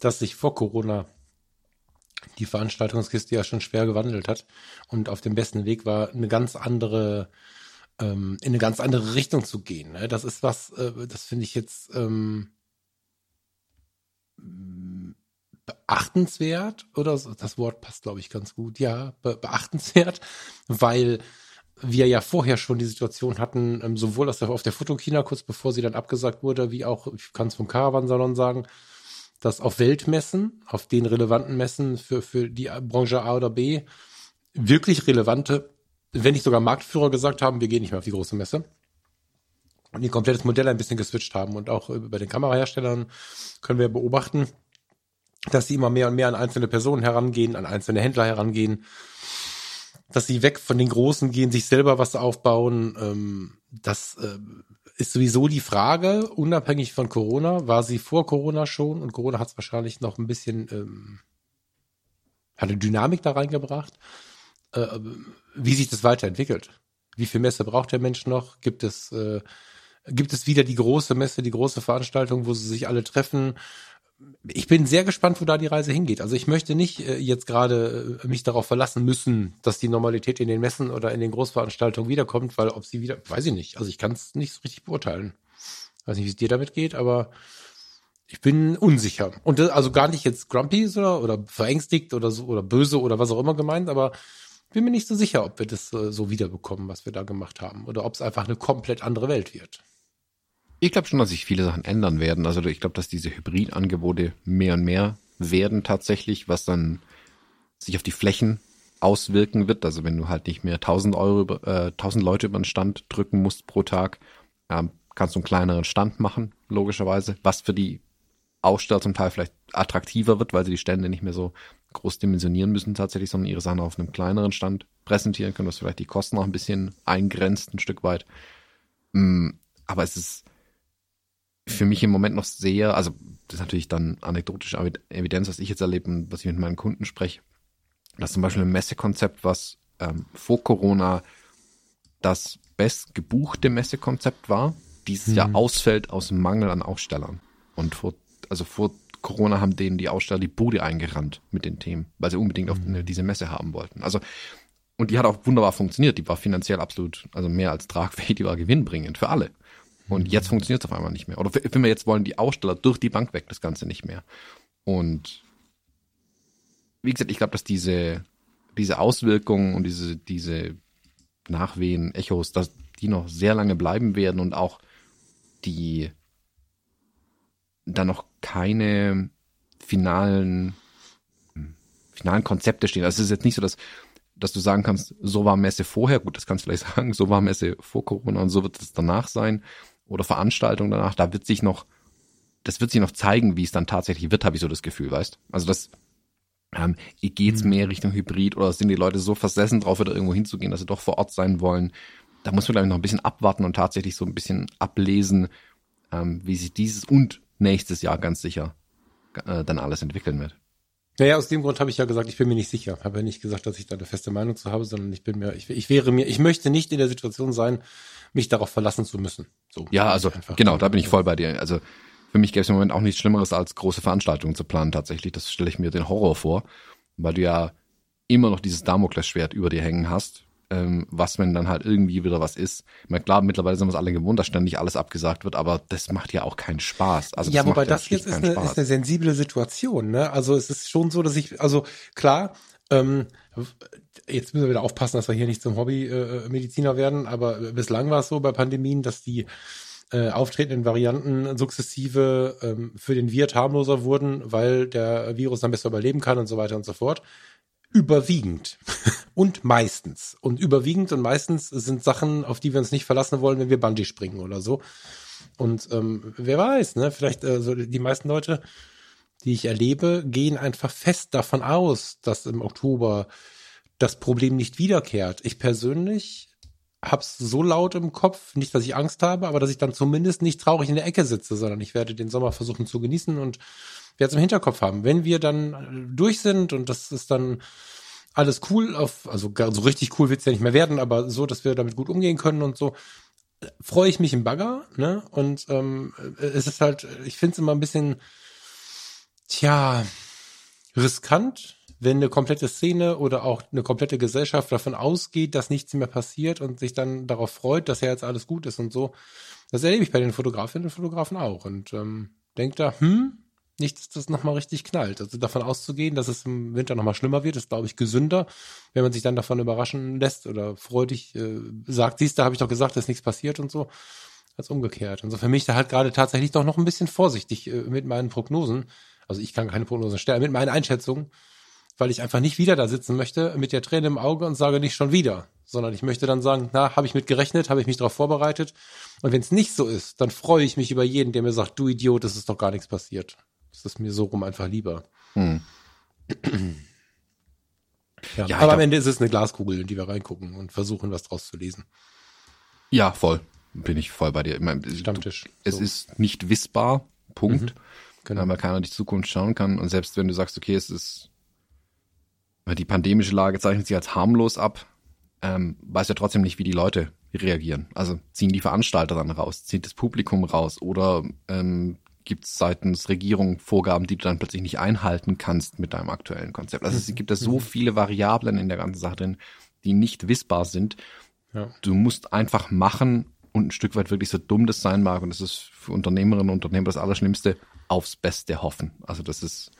dass sich vor Corona die Veranstaltungskiste ja schon schwer gewandelt hat und auf dem besten Weg war, eine ganz andere ähm, in eine ganz andere Richtung zu gehen. Ne? Das ist was, äh, das finde ich jetzt ähm, beachtenswert oder so. Das Wort passt, glaube ich, ganz gut. Ja, be beachtenswert, weil wir ja vorher schon die Situation hatten, ähm, sowohl auf der, auf der Fotokina, kurz bevor sie dann abgesagt wurde, wie auch, ich kann es vom Caravan-Salon sagen, dass auf Weltmessen, auf den relevanten Messen für, für die Branche A oder B, wirklich relevante wenn nicht sogar Marktführer gesagt haben, wir gehen nicht mehr auf die große Messe. Und ihr komplettes Modell ein bisschen geswitcht haben. Und auch bei den Kameraherstellern können wir beobachten, dass sie immer mehr und mehr an einzelne Personen herangehen, an einzelne Händler herangehen, dass sie weg von den Großen gehen, sich selber was aufbauen. Ähm, das äh, ist sowieso die Frage, unabhängig von Corona, war sie vor Corona schon und Corona hat es wahrscheinlich noch ein bisschen, ähm, hat eine Dynamik da reingebracht äh, wie sich das weiterentwickelt. Wie viel Messe braucht der Mensch noch? Gibt es, äh, gibt es wieder die große Messe, die große Veranstaltung, wo sie sich alle treffen? Ich bin sehr gespannt, wo da die Reise hingeht. Also ich möchte nicht äh, jetzt gerade äh, mich darauf verlassen müssen, dass die Normalität in den Messen oder in den Großveranstaltungen wiederkommt, weil ob sie wieder, weiß ich nicht. Also ich kann es nicht so richtig beurteilen. Weiß nicht, wie es dir damit geht, aber ich bin unsicher. Und das, also gar nicht jetzt grumpy oder, oder verängstigt oder so oder böse oder was auch immer gemeint, aber bin mir nicht so sicher, ob wir das äh, so wiederbekommen, was wir da gemacht haben, oder ob es einfach eine komplett andere Welt wird. Ich glaube schon, dass sich viele Sachen ändern werden. Also ich glaube, dass diese Hybridangebote mehr und mehr werden tatsächlich, was dann sich auf die Flächen auswirken wird. Also wenn du halt nicht mehr 1000 Euro, äh, 1000 Leute über den Stand drücken musst pro Tag, ähm, kannst du einen kleineren Stand machen, logischerweise, was für die Aussteller zum Teil vielleicht attraktiver wird, weil sie die Stände nicht mehr so groß dimensionieren müssen tatsächlich, sondern ihre Sachen auf einem kleineren Stand präsentieren können, was vielleicht die Kosten auch ein bisschen eingrenzt, ein Stück weit. Mm, aber es ist für mich im Moment noch sehr, also das ist natürlich dann anekdotische Evidenz, was ich jetzt erlebe und was ich mit meinen Kunden spreche, dass zum Beispiel ein Messekonzept, was ähm, vor Corona das best gebuchte Messekonzept war, dieses hm. Jahr ausfällt aus Mangel an Ausstellern. Und vor, also vor Corona haben denen die Aussteller die Bude eingerannt mit den Themen, weil sie unbedingt auf mhm. diese Messe haben wollten. Also, und die hat auch wunderbar funktioniert. Die war finanziell absolut, also mehr als tragfähig, die war gewinnbringend für alle. Und mhm. jetzt funktioniert es auf einmal nicht mehr. Oder wenn wir jetzt wollen, die Aussteller durch die Bank weg, das Ganze nicht mehr. Und wie gesagt, ich glaube, dass diese, diese Auswirkungen und diese, diese Nachwehen, Echos, dass die noch sehr lange bleiben werden und auch die da noch keine finalen, finalen Konzepte stehen. Also es ist jetzt nicht so, dass, dass du sagen kannst, so war Messe vorher, gut, das kannst du vielleicht <laughs> sagen, so war Messe vor Corona und so wird es danach sein. Oder Veranstaltung danach, da wird sich noch, das wird sich noch zeigen, wie es dann tatsächlich wird, habe ich so das Gefühl, weißt? Also das, ähm, geht's mhm. mehr Richtung Hybrid oder sind die Leute so versessen drauf, wieder irgendwo hinzugehen, dass sie doch vor Ort sein wollen? Da muss man, glaube ich, noch ein bisschen abwarten und tatsächlich so ein bisschen ablesen, ähm, wie sich dieses und nächstes Jahr ganz sicher äh, dann alles entwickeln wird. Naja, aus dem Grund habe ich ja gesagt, ich bin mir nicht sicher. Habe ja nicht gesagt, dass ich da eine feste Meinung zu habe, sondern ich bin mir, ich, ich wäre mir, ich möchte nicht in der Situation sein, mich darauf verlassen zu müssen. So. Ja, also genau, da bin ich voll bei dir. Also für mich gäbe es im Moment auch nichts Schlimmeres als große Veranstaltungen zu planen tatsächlich. Das stelle ich mir den Horror vor, weil du ja immer noch dieses Damoklesschwert über dir hängen hast, ähm, was, wenn dann halt irgendwie wieder was ist. Ich meine, klar, mittlerweile sind wir es alle gewohnt, dass ständig alles abgesagt wird, aber das macht ja auch keinen Spaß. Also ja, das wobei das jetzt ist eine, Spaß. ist eine sensible Situation. Ne? Also es ist schon so, dass ich, also klar, ähm, jetzt müssen wir wieder aufpassen, dass wir hier nicht zum Hobby-Mediziner werden, aber bislang war es so bei Pandemien, dass die äh, auftretenden Varianten sukzessive ähm, für den Wirt harmloser wurden, weil der Virus dann besser überleben kann und so weiter und so fort. Überwiegend <laughs> und meistens. Und überwiegend und meistens sind Sachen, auf die wir uns nicht verlassen wollen, wenn wir Bungee springen oder so. Und ähm, wer weiß, ne? Vielleicht äh, so die meisten Leute, die ich erlebe, gehen einfach fest davon aus, dass im Oktober das Problem nicht wiederkehrt. Ich persönlich hab's so laut im Kopf, nicht, dass ich Angst habe, aber dass ich dann zumindest nicht traurig in der Ecke sitze, sondern ich werde den Sommer versuchen zu genießen und es im Hinterkopf haben. Wenn wir dann äh, durch sind und das ist dann alles cool, auf, also so richtig cool wird's ja nicht mehr werden, aber so, dass wir damit gut umgehen können und so, äh, freue ich mich im Bagger, ne? Und ähm, äh, es ist halt, ich finde es immer ein bisschen, tja, riskant, wenn eine komplette Szene oder auch eine komplette Gesellschaft davon ausgeht, dass nichts mehr passiert und sich dann darauf freut, dass ja jetzt alles gut ist und so. Das erlebe ich bei den Fotografinnen und Fotografen auch und ähm, denke da, hm, nicht, dass das nochmal richtig knallt. Also davon auszugehen, dass es im Winter nochmal schlimmer wird, ist, glaube ich, gesünder, wenn man sich dann davon überraschen lässt oder freudig äh, sagt, siehst du, habe ich doch gesagt, dass nichts passiert und so, als umgekehrt. Und so für mich da halt gerade tatsächlich doch noch ein bisschen vorsichtig äh, mit meinen Prognosen. Also ich kann keine Prognosen stellen, mit meinen Einschätzungen, weil ich einfach nicht wieder da sitzen möchte mit der Träne im Auge und sage nicht schon wieder, sondern ich möchte dann sagen, na, habe ich mit gerechnet, habe ich mich darauf vorbereitet. Und wenn es nicht so ist, dann freue ich mich über jeden, der mir sagt, du Idiot, es ist doch gar nichts passiert. Das ist mir so rum einfach lieber. Hm. Ja, Ja, aber am Ende ist es eine Glaskugel, in die wir reingucken und versuchen, was draus zu lesen. Ja, voll. Bin ich voll bei dir. Ich meine, Stammtisch. Es So. ist nicht wissbar. Punkt. Genau. Weil keiner die Zukunft schauen kann. Und selbst wenn du sagst, okay, es ist, weil die pandemische Lage zeichnet sich als harmlos ab, ähm, weiß ja trotzdem nicht, wie die Leute reagieren. Also ziehen die Veranstalter dann raus, zieht das Publikum raus oder ähm, gibt es seitens Regierung Vorgaben, die du dann plötzlich nicht einhalten kannst mit deinem aktuellen Konzept. Also es gibt da so viele Variablen in der ganzen Sache drin, die nicht wissbar sind. Ja. Du musst einfach machen und ein Stück weit wirklich so dumm das sein mag, und das ist für Unternehmerinnen und Unternehmer das Allerschlimmste, aufs Beste hoffen. Also das ist,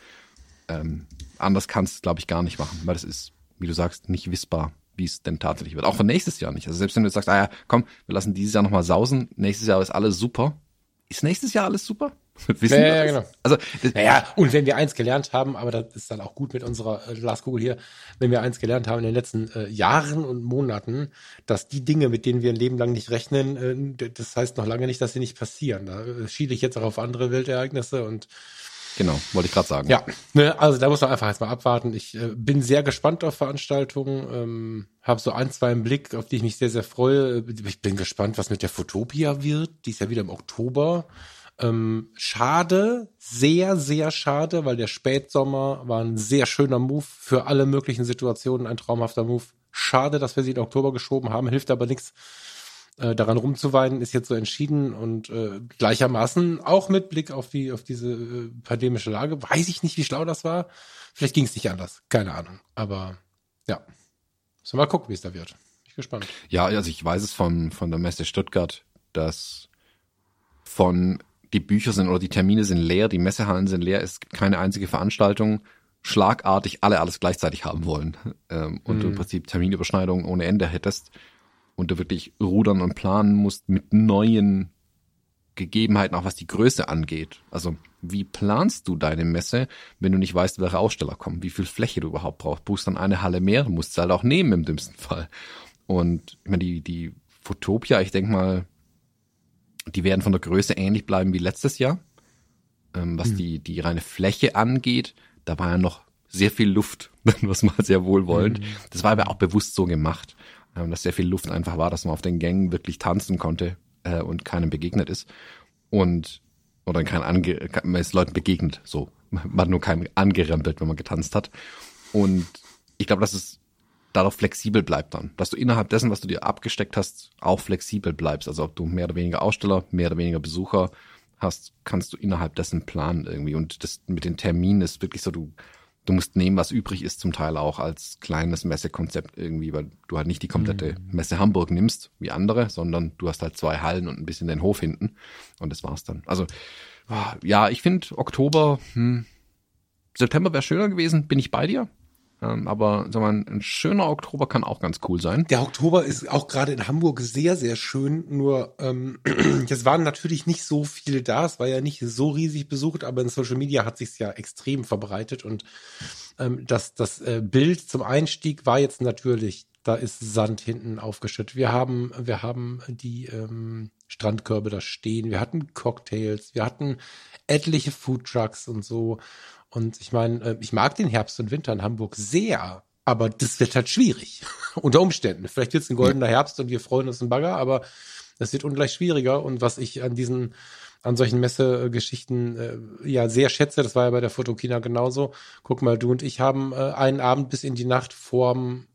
ähm, anders kannst du es, glaube ich, gar nicht machen, weil das ist, wie du sagst, nicht wissbar, wie es denn tatsächlich wird. Auch für nächstes Jahr nicht. Also selbst wenn du jetzt sagst, ah ja, komm, wir lassen dieses Jahr nochmal sausen, nächstes Jahr ist alles super. Ist nächsdes Jahr alles super? Wissen Ja, ja, genau. Also, Naja, und wenn wir eins gelernt haben, aber das ist dann auch gut mit unserer äh, Glaskugel hier, wenn wir eins gelernt haben in den letzten äh, Jahren und Monaten, dass die Dinge, mit denen wir ein Leben lang nicht rechnen, äh, das heißt noch lange nicht, dass sie nicht passieren. Da äh, schiele ich jetzt auch auf andere Weltereignisse und genau, wollte ich gerade sagen. ja, ne, also da muss man einfach erstmal abwarten. Ich äh, bin sehr gespannt auf Veranstaltungen, ähm, habe so ein, zwei im Blick, auf die ich mich sehr, sehr freue. Ich bin gespannt, was mit der Fotopia wird. Die ist ja wieder im Oktober. Ähm, schade, sehr, sehr schade, weil der Spätsommer war ein sehr schöner Move für alle möglichen Situationen, ein traumhafter Move. Schade, dass wir sie in Oktober geschoben haben, hilft aber nichts äh, daran rumzuweinen, ist jetzt so entschieden und äh, gleichermaßen auch mit Blick auf die auf diese äh, pandemische Lage. Weiß ich nicht, wie schlau das war. Vielleicht ging es nicht anders, keine Ahnung. Aber ja, so mal gucken, wie es da wird. Bin ich gespannt. Ja, also ich weiß es von, von der Messe Stuttgart, dass von die Bücher sind oder die Termine sind leer, die Messehallen sind leer, es gibt keine einzige Veranstaltung, schlagartig alle alles gleichzeitig haben wollen. Ähm, und du im Prinzip Terminüberschneidungen ohne Ende hättest und du wirklich rudern und planen musst mit neuen Gegebenheiten, auch was die Größe angeht. Also wie planst du deine Messe, wenn du nicht weißt, welche Aussteller kommen, wie viel Fläche du überhaupt brauchst? Buchst dann eine Halle mehr, musst du halt auch nehmen im dümmsten Fall. Und ich meine, die, die Fotopia, ich denke mal, die werden von der Größe ähnlich bleiben wie letztes Jahr. Ähm, was die, die reine Fläche angeht, da war ja noch sehr viel Luft, <laughs> was mal sehr wohlwollend. Das war aber auch bewusst so gemacht, ähm, dass sehr viel Luft einfach war, dass man auf den Gängen wirklich tanzen konnte äh, und keinem begegnet ist. Und oder kein ange man ist Leuten begegnet, so. Man hat nur keinem angerempelt, wenn man getanzt hat. Und ich glaube, dass es darauf flexibel bleibt dann. Dass du innerhalb dessen, was du dir abgesteckt hast, auch flexibel bleibst. Also ob du mehr oder weniger Aussteller, mehr oder weniger Besucher hast, kannst du innerhalb dessen planen irgendwie. Und das mit den Terminen ist wirklich so, du, du musst nehmen, was übrig ist, zum Teil auch als kleines Messekonzept irgendwie, weil du halt nicht die komplette mhm. Messe Hamburg nimmst, wie andere, sondern du hast halt zwei Hallen und ein bisschen den Hof hinten. Und das war's dann. Also, ja, ich finde Oktober, hm, September wäre schöner gewesen, bin ich bei dir. Ähm, aber sag mal, ein schöner Oktober kann auch ganz cool sein. Der Oktober ist auch gerade in Hamburg sehr, sehr schön. Nur ähm, <clears throat> es waren natürlich nicht so viele da. Es war ja nicht so riesig besucht, aber in Social Media hat sich ja extrem verbreitet. Und ähm, das, das äh, Bild zum Einstieg war jetzt natürlich, da ist Sand hinten aufgeschüttet. Wir haben, wir haben die ähm, Strandkörbe da stehen. Wir hatten Cocktails. Wir hatten etliche Foodtrucks und so. Und ich meine, äh, ich mag den Herbst und Winter in Hamburg sehr, aber das wird halt schwierig. <laughs> Unter Umständen. Vielleicht wird es ein goldener Herbst und wir freuen uns ein Bagger, aber es wird ungleich schwieriger. Und was ich an diesen, an solchen Messegeschichten äh, ja sehr schätze, das war ja bei der Fotokina genauso. Guck mal, du und ich haben äh, einen Abend bis in die Nacht vorm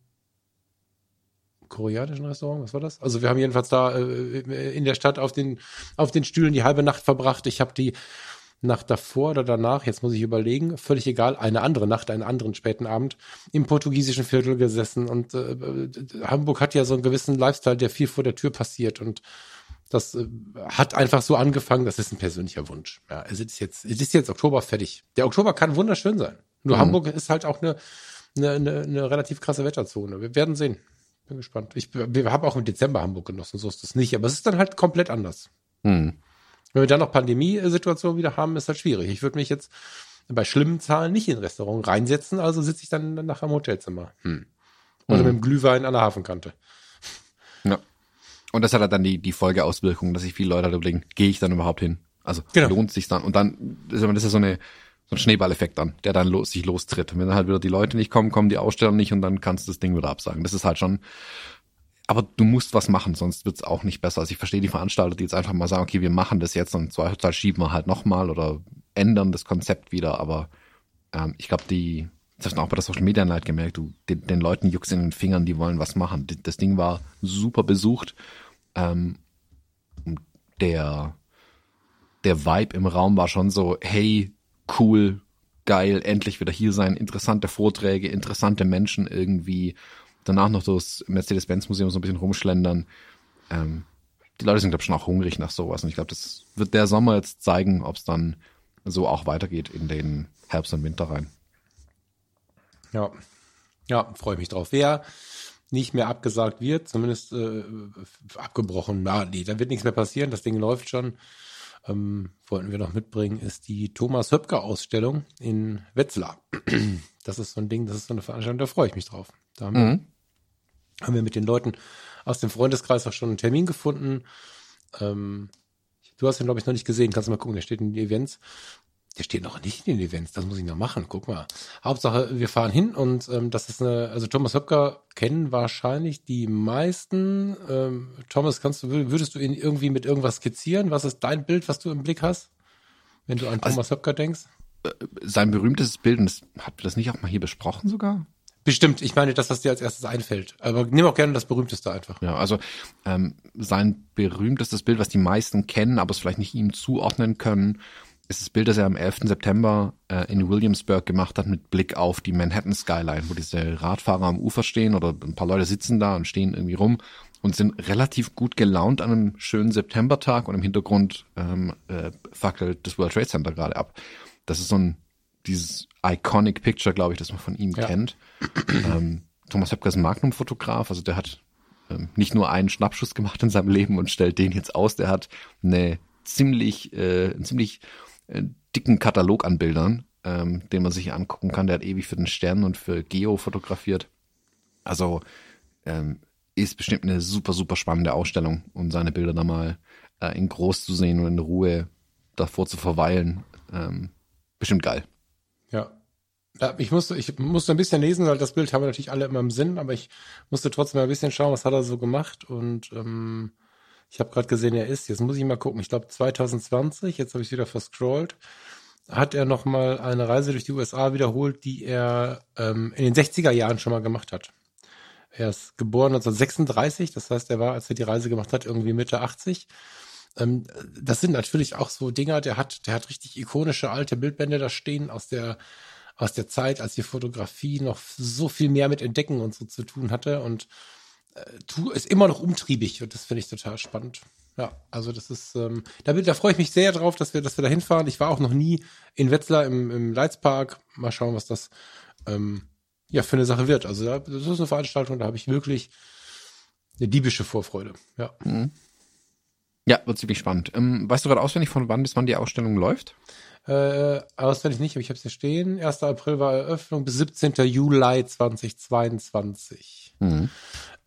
koreanischen Restaurant, was war das? Also wir haben jedenfalls da äh, in der Stadt auf den auf den Stühlen die halbe Nacht verbracht. Ich habe die Nacht davor oder danach, jetzt muss ich überlegen, völlig egal, eine andere Nacht, einen anderen späten Abend im portugiesischen Viertel gesessen und äh, äh, Hamburg hat ja so einen gewissen Lifestyle, der viel vor der Tür passiert und das äh, hat einfach so angefangen, das ist ein persönlicher Wunsch. Ja, es ist jetzt, es ist jetzt Oktober fertig. Der Oktober kann wunderschön sein. Nur mhm. Hamburg ist halt auch eine, eine, eine, eine relativ krasse Wetterzone. Wir werden sehen. Bin gespannt. Ich, wir haben auch im Dezember Hamburg genossen, so ist das nicht, aber es ist dann halt komplett anders. Mhm. Wenn wir dann noch Pandemiesituationen wieder haben, ist halt schwierig. Ich würde mich jetzt bei schlimmen Zahlen nicht in ein Restaurant reinsetzen, also sitze ich dann nachher im Hotelzimmer. Hm. Oder mhm. mit dem Glühwein an der Hafenkante. Ja. Und das hat halt dann die, die Folgeauswirkung, dass sich viele Leute halt überlegen, gehe ich dann überhaupt hin? Also genau. lohnt sich dann. Und dann, das ist ja so eine, so ein Schneeballeffekt dann, der dann los, sich lostritt. Und wenn dann halt wieder die Leute nicht kommen, kommen die Aussteller nicht und dann kannst du das Ding wieder absagen. Das ist halt schon aber du musst was machen, sonst wird's auch nicht besser. Also ich verstehe die Veranstalter, die jetzt einfach mal sagen, okay, wir machen das jetzt und zwar schieben wir halt nochmal oder ändern das Konzept wieder, aber ähm, ich glaube, die, das hast du auch bei der Social Media Night gemerkt, du, den, den Leuten juckst in den Fingern, die wollen was machen. Das Ding war super besucht. Ähm, der, der Vibe im Raum war schon so, hey, cool, geil, endlich wieder hier sein, interessante Vorträge, interessante Menschen irgendwie danach noch das Mercedes-Benz-Museum so ein bisschen rumschlendern. Ähm, die Leute sind, glaube ich, schon auch hungrig nach sowas. Und ich glaube, das wird der Sommer jetzt zeigen, ob es dann so auch weitergeht in den Herbst und Winter rein. Ja, ja, freue mich drauf. Wer nicht mehr abgesagt wird, zumindest äh, abgebrochen, ja, nee, da wird nichts mehr passieren, das Ding läuft schon. Ähm, wollten wir noch mitbringen, ist die Thomas Höpker Ausstellung in Wetzlar. Das ist so ein Ding, das ist so eine Veranstaltung, da freue ich mich drauf. Da haben mhm haben wir mit den Leuten aus dem Freundeskreis auch schon einen Termin gefunden. Ähm, du hast ihn, glaube ich, noch nicht gesehen. Kannst du mal gucken, der steht in den Events. Der steht noch nicht in den Events, das muss ich noch machen. Guck mal. Hauptsache, wir fahren hin und ähm, das ist eine, also Thomas Höpker kennen wahrscheinlich die meisten. Ähm, Thomas, kannst du, würdest du ihn irgendwie mit irgendwas skizzieren? Was ist dein Bild, was du im Blick hast, wenn du an also, Thomas Höpker denkst? Äh, sein berühmtestes Bild, und das, habt ihr das nicht auch mal hier besprochen sogar? Bestimmt, ich meine das, was dir als erstes einfällt. Aber nimm auch gerne das berühmteste einfach. Ja, also ähm, sein berühmtestes Bild, was die meisten kennen, aber es vielleicht nicht ihm zuordnen können, ist das Bild, das er am 11. September äh, in Williamsburg gemacht hat mit Blick auf die Manhattan Skyline, wo diese Radfahrer am Ufer stehen oder ein paar Leute sitzen da und stehen irgendwie rum und sind relativ gut gelaunt an einem schönen Septembertag und im Hintergrund ähm, äh, fackelt das World Trade Center gerade ab. Das ist so ein dieses iconic Picture, glaube ich, das man von ihm ja. kennt. Ähm, Thomas Höpker ist ein Magnum-Fotograf, also der hat ähm, nicht nur einen Schnappschuss gemacht in seinem Leben und stellt den jetzt aus, der hat eine ziemlich, äh, einen ziemlich äh, dicken Katalog an Bildern, ähm, den man sich angucken kann. Der hat ewig für den Stern und für Geo fotografiert. Also ähm, ist bestimmt eine super, super spannende Ausstellung und seine Bilder da mal äh, in groß zu sehen und in Ruhe davor zu verweilen. Ähm, bestimmt geil. Ja. ich musste, ich musste ein bisschen lesen, weil das Bild haben wir natürlich alle immer im Sinn, aber ich musste trotzdem ein bisschen schauen, was hat er so gemacht und ähm, ich habe gerade gesehen, er ist, jetzt muss ich mal gucken, ich glaube 2020, jetzt habe ich wieder verscrollt, hat er nochmal eine Reise durch die USA wiederholt, die er ähm, in den 60er Jahren schon mal gemacht hat. Er ist geboren 1936, das heißt, er war, als er die Reise gemacht hat, irgendwie Mitte 80 ähm, das sind natürlich auch so Dinger, der hat, der hat richtig ikonische alte Bildbände da stehen aus der aus der Zeit, als die Fotografie noch so viel mehr mit Entdecken und so zu tun hatte und äh, ist immer noch umtriebig und das finde ich total spannend. Ja, also das ist, ähm, da, da freue ich mich sehr drauf, dass wir, dass wir da hinfahren. Ich war auch noch nie in Wetzlar im, im Leitzpark. Mal schauen, was das ähm, ja für eine Sache wird. Also das ist eine Veranstaltung, da habe ich wirklich eine diebische Vorfreude. Ja. Mhm. Ja, wird ziemlich spannend. Ähm, weißt du gerade auswendig, von wann bis wann die Ausstellung läuft? Äh, auswendig nicht, aber ich habe es hier stehen. 1. April war Eröffnung bis 17. Juli 2022. Mhm.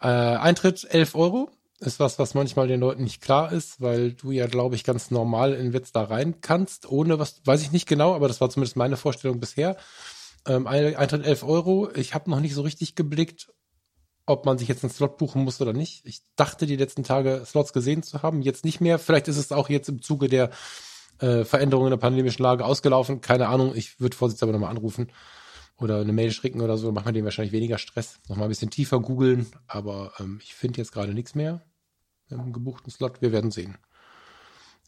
Äh, Eintritt 11 Euro. Ist was, was manchmal den Leuten nicht klar ist, weil du ja, glaube ich, ganz normal in Witz da rein kannst, ohne was, weiß ich nicht genau, aber das war zumindest meine Vorstellung bisher. Ähm, Eintritt 11 Euro. Ich habe noch nicht so richtig geblickt, ob man sich jetzt einen Slot buchen muss oder nicht. Ich dachte, die letzten Tage Slots gesehen zu haben, jetzt nicht mehr. Vielleicht ist es auch jetzt im Zuge der äh, Veränderungen in der pandemischen Lage ausgelaufen. Keine Ahnung, ich würde Vorsitzender nochmal anrufen oder eine Mail schicken oder so, macht man dem wahrscheinlich weniger Stress. Nochmal ein bisschen tiefer googeln, aber ähm, ich finde jetzt gerade nichts mehr im gebuchten Slot. Wir werden sehen.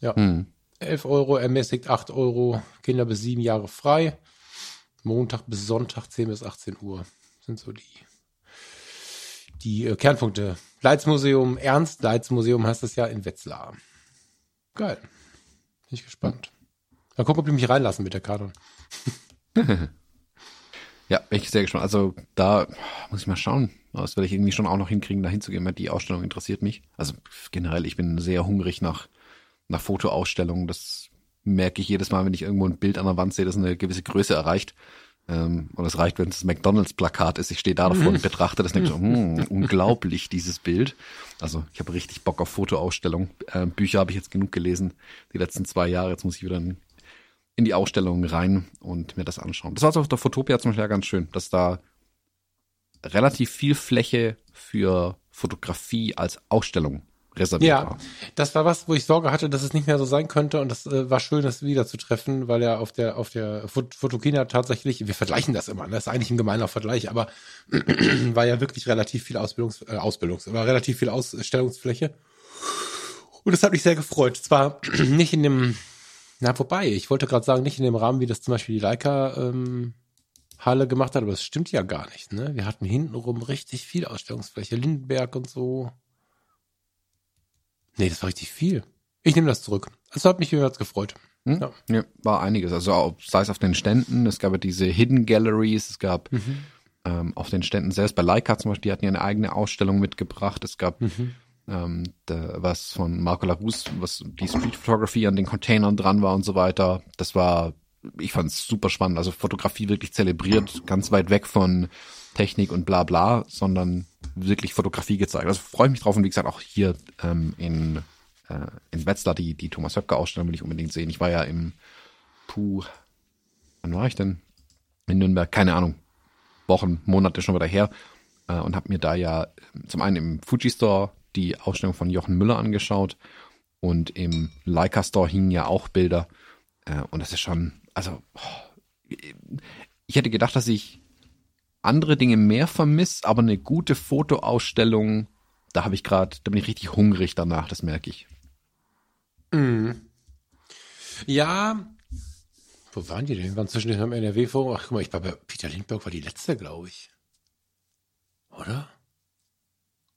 Ja. Hm. 11 Euro, ermäßigt 8 Euro, Kinder bis 7 Jahre frei. Montag bis Sonntag 10 bis 18 Uhr sind so die die äh, Kernpunkte. Leitzmuseum, Ernst Leitzmuseum heißt das ja in Wetzlar. Geil. Bin ich gespannt. Mal gucken, ob die mich reinlassen mit der Karte. <laughs> ja, bin ich sehr gespannt. Also da muss ich mal schauen. Das werde ich irgendwie schon auch noch hinkriegen, da hinzugehen, die Ausstellung interessiert mich. Also generell, ich bin sehr hungrig nach, nach Fotoausstellungen. Das merke ich jedes Mal, wenn ich irgendwo ein Bild an der Wand sehe, das eine gewisse Größe erreicht. Ähm, und es reicht, wenn es das McDonalds-Plakat ist. Ich stehe da davor und betrachte das und denke so, <laughs> hm, unglaublich, dieses Bild. Also ich habe richtig Bock auf Fotoausstellung. Äh, Bücher habe ich jetzt genug gelesen, die letzten zwei Jahre. Jetzt muss ich wieder in, in die Ausstellung rein und mir das anschauen. Das war auf der Fotopia zum Beispiel ja ganz schön, dass da relativ viel Fläche für Fotografie als Ausstellung reserviert ja, war. das war was, wo ich Sorge hatte, dass es nicht mehr so sein könnte und das äh, war schön, das wieder zu treffen, weil er auf der auf der Fotokina tatsächlich, wir vergleichen das immer, ne? das ist eigentlich ein gemeiner Vergleich, aber <clears throat> war ja wirklich relativ viel Ausbildungs äh, Ausbildungs, war relativ viel Ausstellungsfläche und das hat mich sehr gefreut. Zwar <clears throat> nicht in dem, na wobei, ich wollte gerade sagen, nicht in dem Rahmen, wie das zum Beispiel die Leica ähm, Halle gemacht hat, aber das stimmt ja gar nicht. Ne? Wir hatten hintenrum richtig viel Ausstellungsfläche, Lindenberg und so. Nee, das war richtig viel. Ich nehme das zurück. Das hat mich jeweils gefreut. Hm? Ja. ja. war einiges. Also auch, sei es auf den Ständen, es gab ja diese Hidden Galleries, es gab mhm. ähm, auf den Ständen selbst bei Leica zum Beispiel, die hatten ja eine eigene Ausstellung mitgebracht. Es gab mhm. ähm, da, was von Marco Larus, was die Street Photography an den Containern dran war und so weiter. Das war, ich fand es super spannend. Also Fotografie wirklich zelebriert, ganz weit weg von Technik und bla bla, sondern wirklich Fotografie gezeigt. Also freue ich mich drauf und wie gesagt auch hier ähm, in, äh, in Wetzlar die, die Thomas Höpke Ausstellung will ich unbedingt sehen. Ich war ja im Puh, wann war ich denn? In Nürnberg, keine Ahnung, Wochen, Monate schon wieder her äh, und habe mir da ja zum einen im Fuji Store die Ausstellung von Jochen Müller angeschaut und im Leica Store hingen ja auch Bilder äh, und das ist schon, also oh, ich hätte gedacht, dass ich andere Dinge mehr vermisst, aber eine gute Fotoausstellung, da habe ich gerade, da bin ich richtig hungrig danach, das merke ich. Mm. Ja, wo waren die denn? Waren zwischen am NRW vor? Ach, guck mal, ich war bei Peter Lindbergh war die letzte, glaube ich. Oder?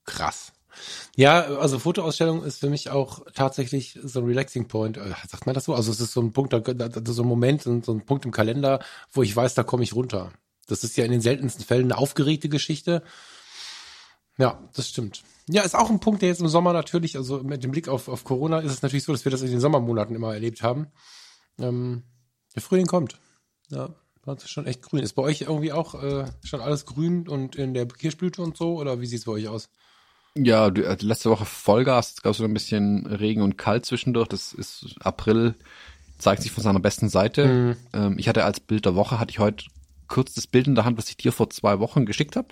Krass. Ja, also Fotoausstellung ist für mich auch tatsächlich so ein Relaxing Point. Äh, sagt man das so? Also es ist so ein Punkt, so ein Moment, so ein Punkt im Kalender, wo ich weiß, da komme ich runter. Das ist ja in den seltensten Fällen eine aufgeregte Geschichte. Ja, das stimmt. Ja, ist auch ein Punkt, der jetzt im Sommer natürlich, also mit dem Blick auf, auf Corona, ist es natürlich so, dass wir das in den Sommermonaten immer erlebt haben. Ähm, der Frühling kommt. Ja, das ist schon echt grün. Ist bei euch irgendwie auch äh, schon alles grün und in der Kirschblüte und so? Oder wie sieht es bei euch aus? Ja, die, äh, letzte Woche Vollgas, es gab so ein bisschen Regen und kalt zwischendurch. Das ist April, zeigt sich von seiner besten Seite. Mhm. Ähm, ich hatte als Bild der Woche, hatte ich heute kurz das Bild in der Hand, was ich dir vor zwei Wochen geschickt habe,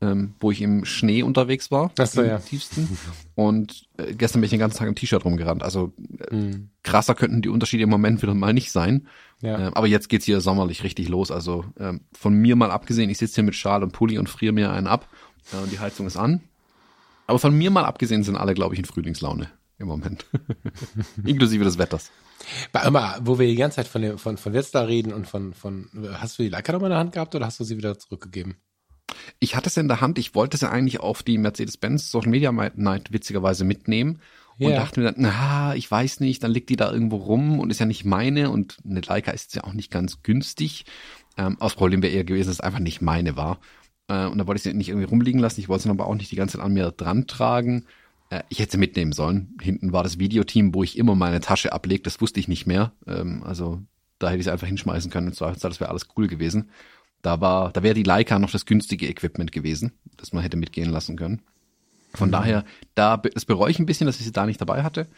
ähm, wo ich im Schnee unterwegs war. Das war ja. Tiefsten. Und äh, gestern bin ich den ganzen Tag im T-Shirt rumgerannt. Also äh, mhm. krasser könnten die Unterschiede im Moment wieder mal nicht sein. Ja. Äh, aber jetzt geht's hier sommerlich richtig los. Also äh, von mir mal abgesehen, ich sitze hier mit Schal und Pulli und friere mir einen ab. Und die Heizung ist an. Aber von mir mal abgesehen sind alle, glaube ich, in Frühlingslaune im Moment. <laughs> Inklusive des Wetters. Immer, wo wir die ganze Zeit von, dem, von, von Wetzlar reden und von, von, hast du die Leica nochmal in der Hand gehabt oder hast du sie wieder zurückgegeben? Ich hatte es in der Hand, ich wollte es ja eigentlich auf die Mercedes-Benz Social Media Night witzigerweise mitnehmen und yeah. dachte mir dann, na, ich weiß nicht, dann liegt die da irgendwo rum und ist ja nicht meine und eine Leica ist ja auch nicht ganz günstig. Ähm, das Problem wäre eher gewesen, dass es einfach nicht meine war. Äh, und da wollte ich sie nicht irgendwie rumliegen lassen, ich wollte sie aber auch nicht die ganze Zeit an mir dran tragen. Äh, ich hätte sie mitnehmen sollen. Hinten war das Videoteam, wo ich immer meine Tasche ablege, das wusste ich nicht mehr. Ähm, also da hätte ich sie einfach hinschmeißen können und so, das wäre alles cool gewesen. Da war, da wäre die Leica noch das günstige Equipment gewesen, das man hätte mitgehen lassen können. Von mhm. daher, da, das bereue ich ein bisschen, dass ich sie da nicht dabei hatte.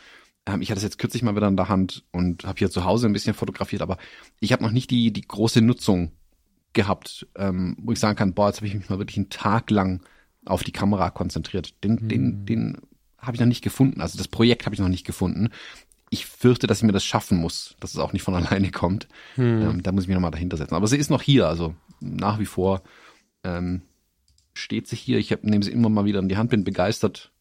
Ähm, ich hatte es jetzt kürzlich mal wieder in der Hand und habe hier zu Hause ein bisschen fotografiert, aber ich habe noch nicht die, die große Nutzung gehabt, ähm, wo ich sagen kann, boah, jetzt habe ich mich mal wirklich einen Tag lang auf die Kamera konzentriert. Den, mhm. den, den habe ich noch nicht gefunden. Also das Projekt habe ich noch nicht gefunden. Ich fürchte, dass ich mir das schaffen muss, dass es auch nicht von <laughs> alleine kommt. Mhm. Ähm, da muss ich mich nochmal dahinter setzen. Aber sie ist noch hier, also nach wie vor ähm, steht sie hier. Ich nehme sie immer mal wieder in die Hand, bin begeistert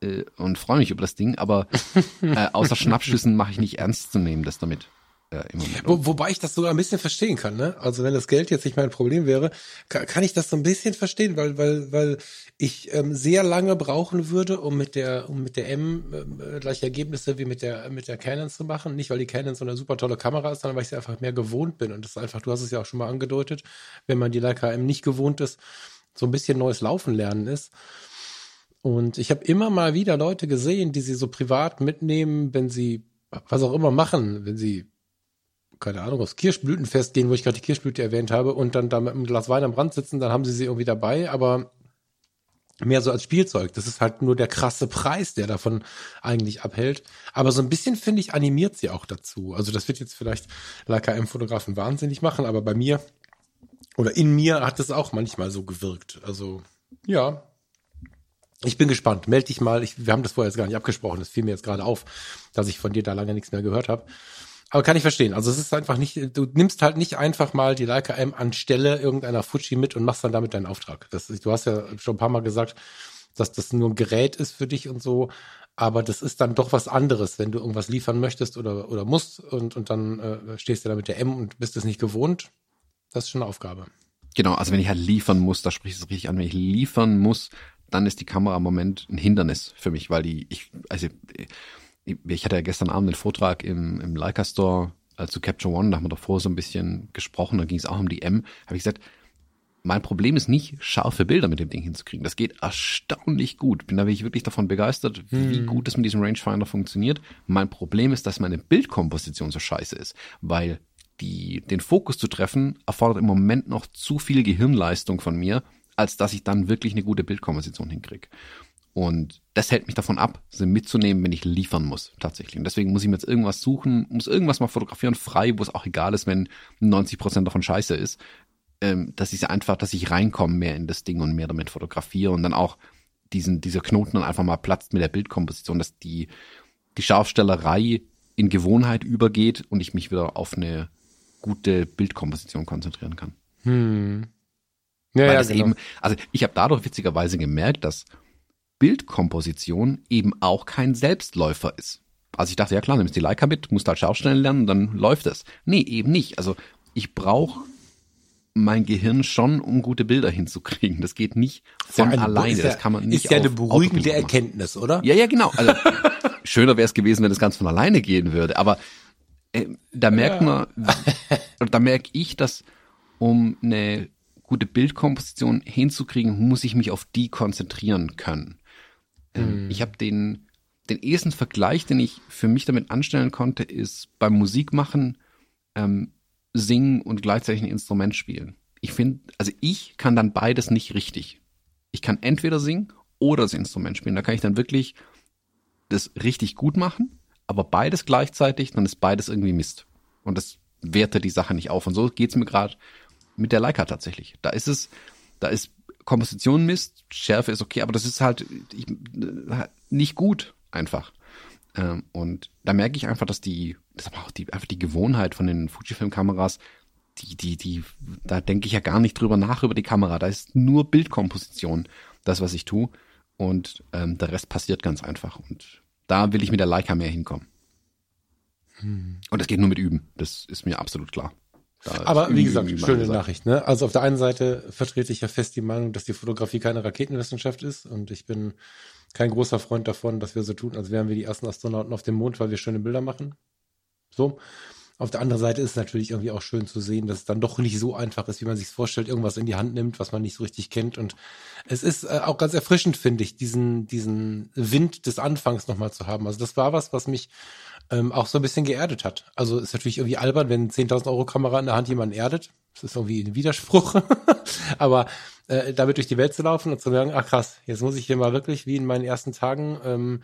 äh, und freue mich über das Ding, aber <laughs> äh, außer Schnappschüssen mache ich nicht ernst zu nehmen, das damit. Äh, im Moment. Wo, wobei ich das sogar ein bisschen verstehen kann, ne? Also wenn das Geld jetzt nicht mein Problem wäre, kann, kann ich das so ein bisschen verstehen, weil, weil, weil ich ähm, sehr lange brauchen würde, um mit der, um mit der M äh, gleiche Ergebnisse wie mit der, mit der Canon zu machen. Nicht, weil die Canon so eine super tolle Kamera ist, sondern weil ich sie einfach mehr gewohnt bin. Und das ist einfach, du hast es ja auch schon mal angedeutet, wenn man die Leica M nicht gewohnt ist, so ein bisschen neues Laufen lernen ist. Und ich habe immer mal wieder Leute gesehen, die sie so privat mitnehmen, wenn sie was auch immer machen, wenn sie keine Ahnung, aufs Kirschblütenfest gehen, wo ich gerade die Kirschblüte erwähnt habe, und dann da mit einem Glas Wein am Rand sitzen, dann haben sie sie irgendwie dabei, aber mehr so als Spielzeug. Das ist halt nur der krasse Preis, der davon eigentlich abhält. Aber so ein bisschen, finde ich, animiert sie auch dazu. Also das wird jetzt vielleicht Leica M-Fotografen wahnsinnig machen, aber bei mir oder in mir hat es auch manchmal so gewirkt. Also ja, ich bin gespannt. Meld dich mal. Ich, wir haben das vorher jetzt gar nicht abgesprochen. Das fiel mir jetzt gerade auf, dass ich von dir da lange nichts mehr gehört habe. Aber kann ich verstehen. Also es ist einfach nicht, du nimmst halt nicht einfach mal die Leica M anstelle irgendeiner Fuji mit und machst dann damit deinen Auftrag. Das, du hast ja schon ein paar Mal gesagt, dass das nur ein Gerät ist für dich und so. Aber das ist dann doch was anderes, wenn du irgendwas liefern möchtest oder, oder musst und, und dann äh, stehst du da mit der M und bist es nicht gewohnt. Das ist schon eine Aufgabe. Genau, also wenn ich halt liefern muss, da sprichst du es richtig an, wenn ich liefern muss, dann ist die Kamera im Moment ein Hindernis für mich, weil die, ich, also ich hatte ja gestern Abend den Vortrag im, im Leica Store äh, zu Capture One, da haben wir davor so ein bisschen gesprochen, da ging es auch um die M, habe ich gesagt, mein Problem ist nicht, scharfe Bilder mit dem Ding hinzukriegen. Das geht erstaunlich gut. Bin da wirklich davon begeistert, hm. wie gut es mit diesem Rangefinder funktioniert. Mein Problem ist, dass meine Bildkomposition so scheiße ist, weil die, den Fokus zu treffen erfordert im Moment noch zu viel Gehirnleistung von mir, als dass ich dann wirklich eine gute Bildkomposition hinkriege. Und das hält mich davon ab, sie mitzunehmen, wenn ich liefern muss, tatsächlich. Und deswegen muss ich mir jetzt irgendwas suchen, muss irgendwas mal fotografieren, frei, wo es auch egal ist, wenn 90 Prozent davon scheiße ist. Ähm, dass ich einfach, dass ich reinkomme mehr in das Ding und mehr damit fotografiere und dann auch diesen, dieser Knoten dann einfach mal platzt mit der Bildkomposition, dass die, die Scharfstellerei in Gewohnheit übergeht und ich mich wieder auf eine gute Bildkomposition konzentrieren kann. Hm. Ja, Weil ja, genau. eben, also ich habe dadurch witzigerweise gemerkt, dass Bildkomposition eben auch kein Selbstläufer ist. Also ich dachte, ja klar, nimmst die Leica mit, musst halt Schaustellen lernen, dann läuft es. Nee, eben nicht. Also ich brauche mein Gehirn schon, um gute Bilder hinzukriegen. Das geht nicht von ja alleine. Das kann man nicht. Ist ja eine beruhigende Erkenntnis, oder? Ja, ja, genau. Also <laughs> schöner wäre es gewesen, wenn das ganz von alleine gehen würde. Aber äh, da merkt man, <laughs> da merke ich, dass um eine gute Bildkomposition hinzukriegen, muss ich mich auf die konzentrieren können. Mhm. Ich habe den, den ersten Vergleich, den ich für mich damit anstellen konnte, ist beim Musikmachen ähm, singen und gleichzeitig ein Instrument spielen. Ich finde, also ich kann dann beides nicht richtig. Ich kann entweder singen oder das Instrument spielen. Da kann ich dann wirklich das richtig gut machen, aber beides gleichzeitig, dann ist beides irgendwie Mist. Und das wertet die Sache nicht auf. Und so geht's mir gerade mit der Leica tatsächlich. Da ist es, da ist Komposition Mist, Schärfe ist okay, aber das ist halt ich, nicht gut einfach. Ähm, und da merke ich einfach, dass die, das ist aber auch die, einfach die Gewohnheit von den Fujifilm-Kameras, die, die, die, da denke ich ja gar nicht drüber nach über die Kamera. Da ist nur Bildkomposition, das, was ich tue. Und ähm, der Rest passiert ganz einfach. Und da will ich mit der Leica mehr hinkommen. Hm. Und das geht nur mit Üben. Das ist mir absolut klar. Aber wie gesagt, schöne Nachricht. Ne? Also auf der einen Seite vertrete ich ja fest die Meinung, dass die Fotografie keine Raketenwissenschaft ist und ich bin kein großer Freund davon, dass wir so tun, als wären wir die ersten Astronauten auf dem Mond, weil wir schöne Bilder machen. So. Auf der anderen Seite ist es natürlich irgendwie auch schön zu sehen, dass es dann doch nicht so einfach ist, wie man sich vorstellt, irgendwas in die Hand nimmt, was man nicht so richtig kennt. Und es ist äh, auch ganz erfrischend, finde ich, diesen, diesen Wind des Anfangs nochmal zu haben. Also das war was, was mich ähm, auch so ein bisschen geerdet hat. Also ist natürlich irgendwie albern, wenn 10.000 Euro Kamera in der Hand jemanden erdet. Das ist irgendwie ein Widerspruch. <laughs> Aber äh, damit durch die Welt zu laufen und zu sagen, ach krass, jetzt muss ich hier mal wirklich wie in meinen ersten Tagen ähm,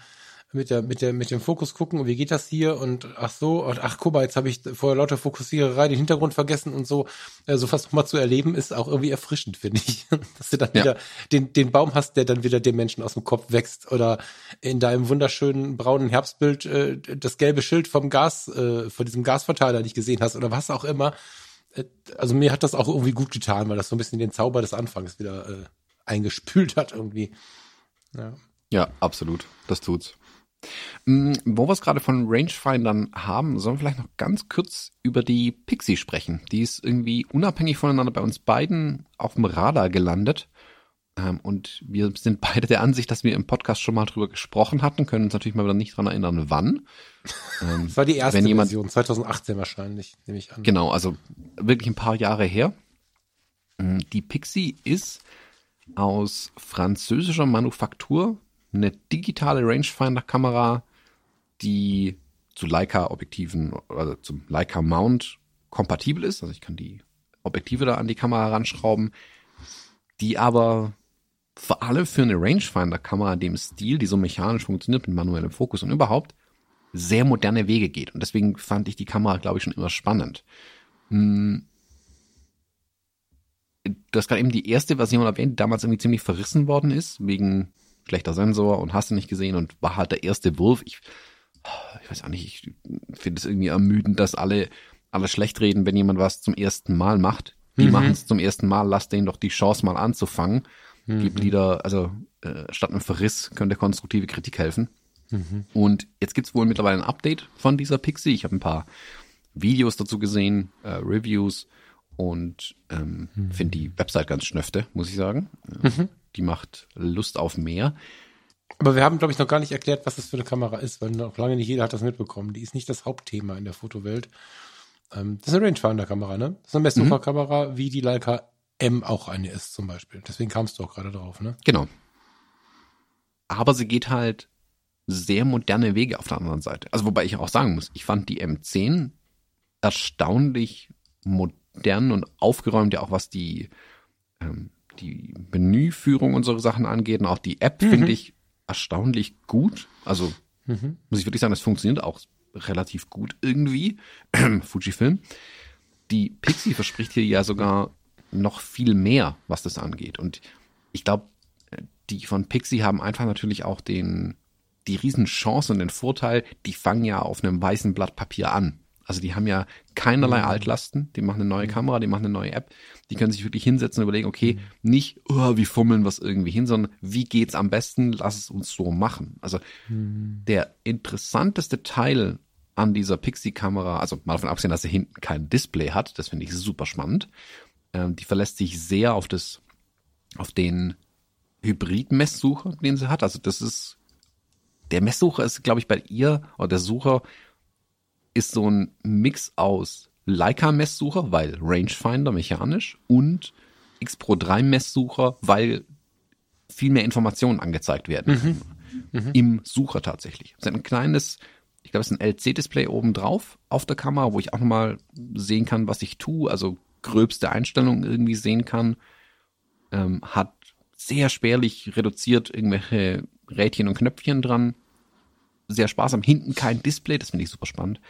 mit der mit der mit dem Fokus gucken und wie geht das hier und ach so und ach guck mal jetzt habe ich vorher lauter Fokussiererei den Hintergrund vergessen und so. So fast nochmal zu erleben ist auch irgendwie erfrischend finde ich. <laughs> Dass du dann ja. wieder den den Baum hast der dann wieder dem Menschen aus dem Kopf wächst oder in deinem wunderschönen braunen Herbstbild äh, das gelbe Schild vom Gas äh, von diesem Gasverteiler nicht gesehen hast oder was auch immer. Äh, also mir hat das auch irgendwie gut getan weil das so ein bisschen den Zauber des Anfangs wieder äh, eingespült hat irgendwie. Ja. Ja absolut. Das tut's wo wir es gerade von Rangefindern haben, sollen wir vielleicht noch ganz kurz über die Pixie sprechen. Die ist irgendwie unabhängig voneinander bei uns beiden auf dem Radar gelandet. Ähm, und wir sind beide der Ansicht, dass wir im Podcast schon mal drüber gesprochen hatten, können uns natürlich mal wieder nicht dran erinnern, wann. <laughs> Ähm, das war die erste jemand, Version, 2018 wahrscheinlich, nehme ich an. Genau, also wirklich ein paar Jahre her. Mm, die Pixie ist aus französischer Manufaktur eine digitale Rangefinder-Kamera, die zu Leica-Objektiven oder zum Leica-Mount kompatibel ist. Also ich kann die Objektive da an die Kamera ranschrauben, die aber vor allem für eine Rangefinder-Kamera in dem Stil, die so mechanisch funktioniert mit manuellem Fokus und überhaupt, sehr moderne Wege geht. Und deswegen fand ich die Kamera, glaube ich, schon immer spannend. Hm. Du hast gerade eben die erste Version erwähnt, die damals irgendwie ziemlich verrissen worden ist, wegen schlechter Sensor und hast du nicht gesehen und war halt der erste Wurf. Ich, ich weiß auch nicht, ich finde es irgendwie ermüdend, dass alle, alle schlecht reden, wenn jemand was zum ersten Mal macht. Die mhm. machen es zum ersten Mal, lass denen doch die Chance mal anzufangen. Mhm. Gib Lieder, also äh, statt einem Verriss könnte konstruktive Kritik helfen. Mhm. Und jetzt gibt's wohl mittlerweile ein Update von dieser Pixie. Ich habe ein paar Videos dazu gesehen, äh, Reviews und ähm, mhm. finde die Website ganz schnöfte, muss ich sagen. Mhm die macht Lust auf mehr. Aber wir haben, glaube ich, noch gar nicht erklärt, was das für eine Kamera ist, weil noch lange nicht jeder hat das mitbekommen. Die ist nicht das Hauptthema in der Fotowelt. Ähm, das ist eine Rangefinder-Kamera, ne? Das ist eine Messsucherkamera, mhm. wie die Leica M auch eine ist zum Beispiel. Deswegen kamst du auch gerade drauf, ne? Genau. Aber sie geht halt sehr moderne Wege auf der anderen Seite. Also wobei ich auch sagen muss, ich fand die M10 erstaunlich modern und aufgeräumt, ja auch was die ähm, die Menüführung und so Sachen angeht und auch die App mhm. finde ich erstaunlich gut. Also mhm. muss ich wirklich sagen, das funktioniert auch relativ gut irgendwie. <clears throat> Fujifilm. Die Pixie verspricht hier ja sogar noch viel mehr, was das angeht. Und ich glaube, die von Pixie haben einfach natürlich auch den, die Riesenchance und den Vorteil, die fangen ja auf einem weißen Blatt Papier an. Also die haben ja keinerlei mhm. Altlasten, die machen eine neue mhm. Kamera, die machen eine neue App, die können sich wirklich hinsetzen und überlegen, okay, mhm. nicht, oh, wie fummeln wir es irgendwie hin, sondern wie geht's am besten, lass es uns so machen. Also der interessanteste Teil an dieser Pixie-Kamera, also mal davon abgesehen, dass sie hinten kein Display hat, das finde ich super spannend. Ähm, die verlässt sich sehr auf das, auf den Hybrid-Messsucher, den sie hat. Also das ist, der Messsucher ist, glaube ich, bei ihr, oder der Sucher ist so ein Mix aus Leica-Messsucher, weil Rangefinder mechanisch und X Pro 3 Messsucher, weil viel mehr Informationen angezeigt werden. Mhm. Mhm. Im Sucher tatsächlich. Es ist ein kleines, ich glaube, es ist ein LC-Display oben drauf auf der Kamera, wo ich auch nochmal sehen kann, was ich tue, also gröbste Einstellungen irgendwie sehen kann. Ähm, hat sehr spärlich reduziert irgendwelche Rädchen und Knöpfchen dran sehr sparsam. Hinten kein Display, das finde ich super spannend.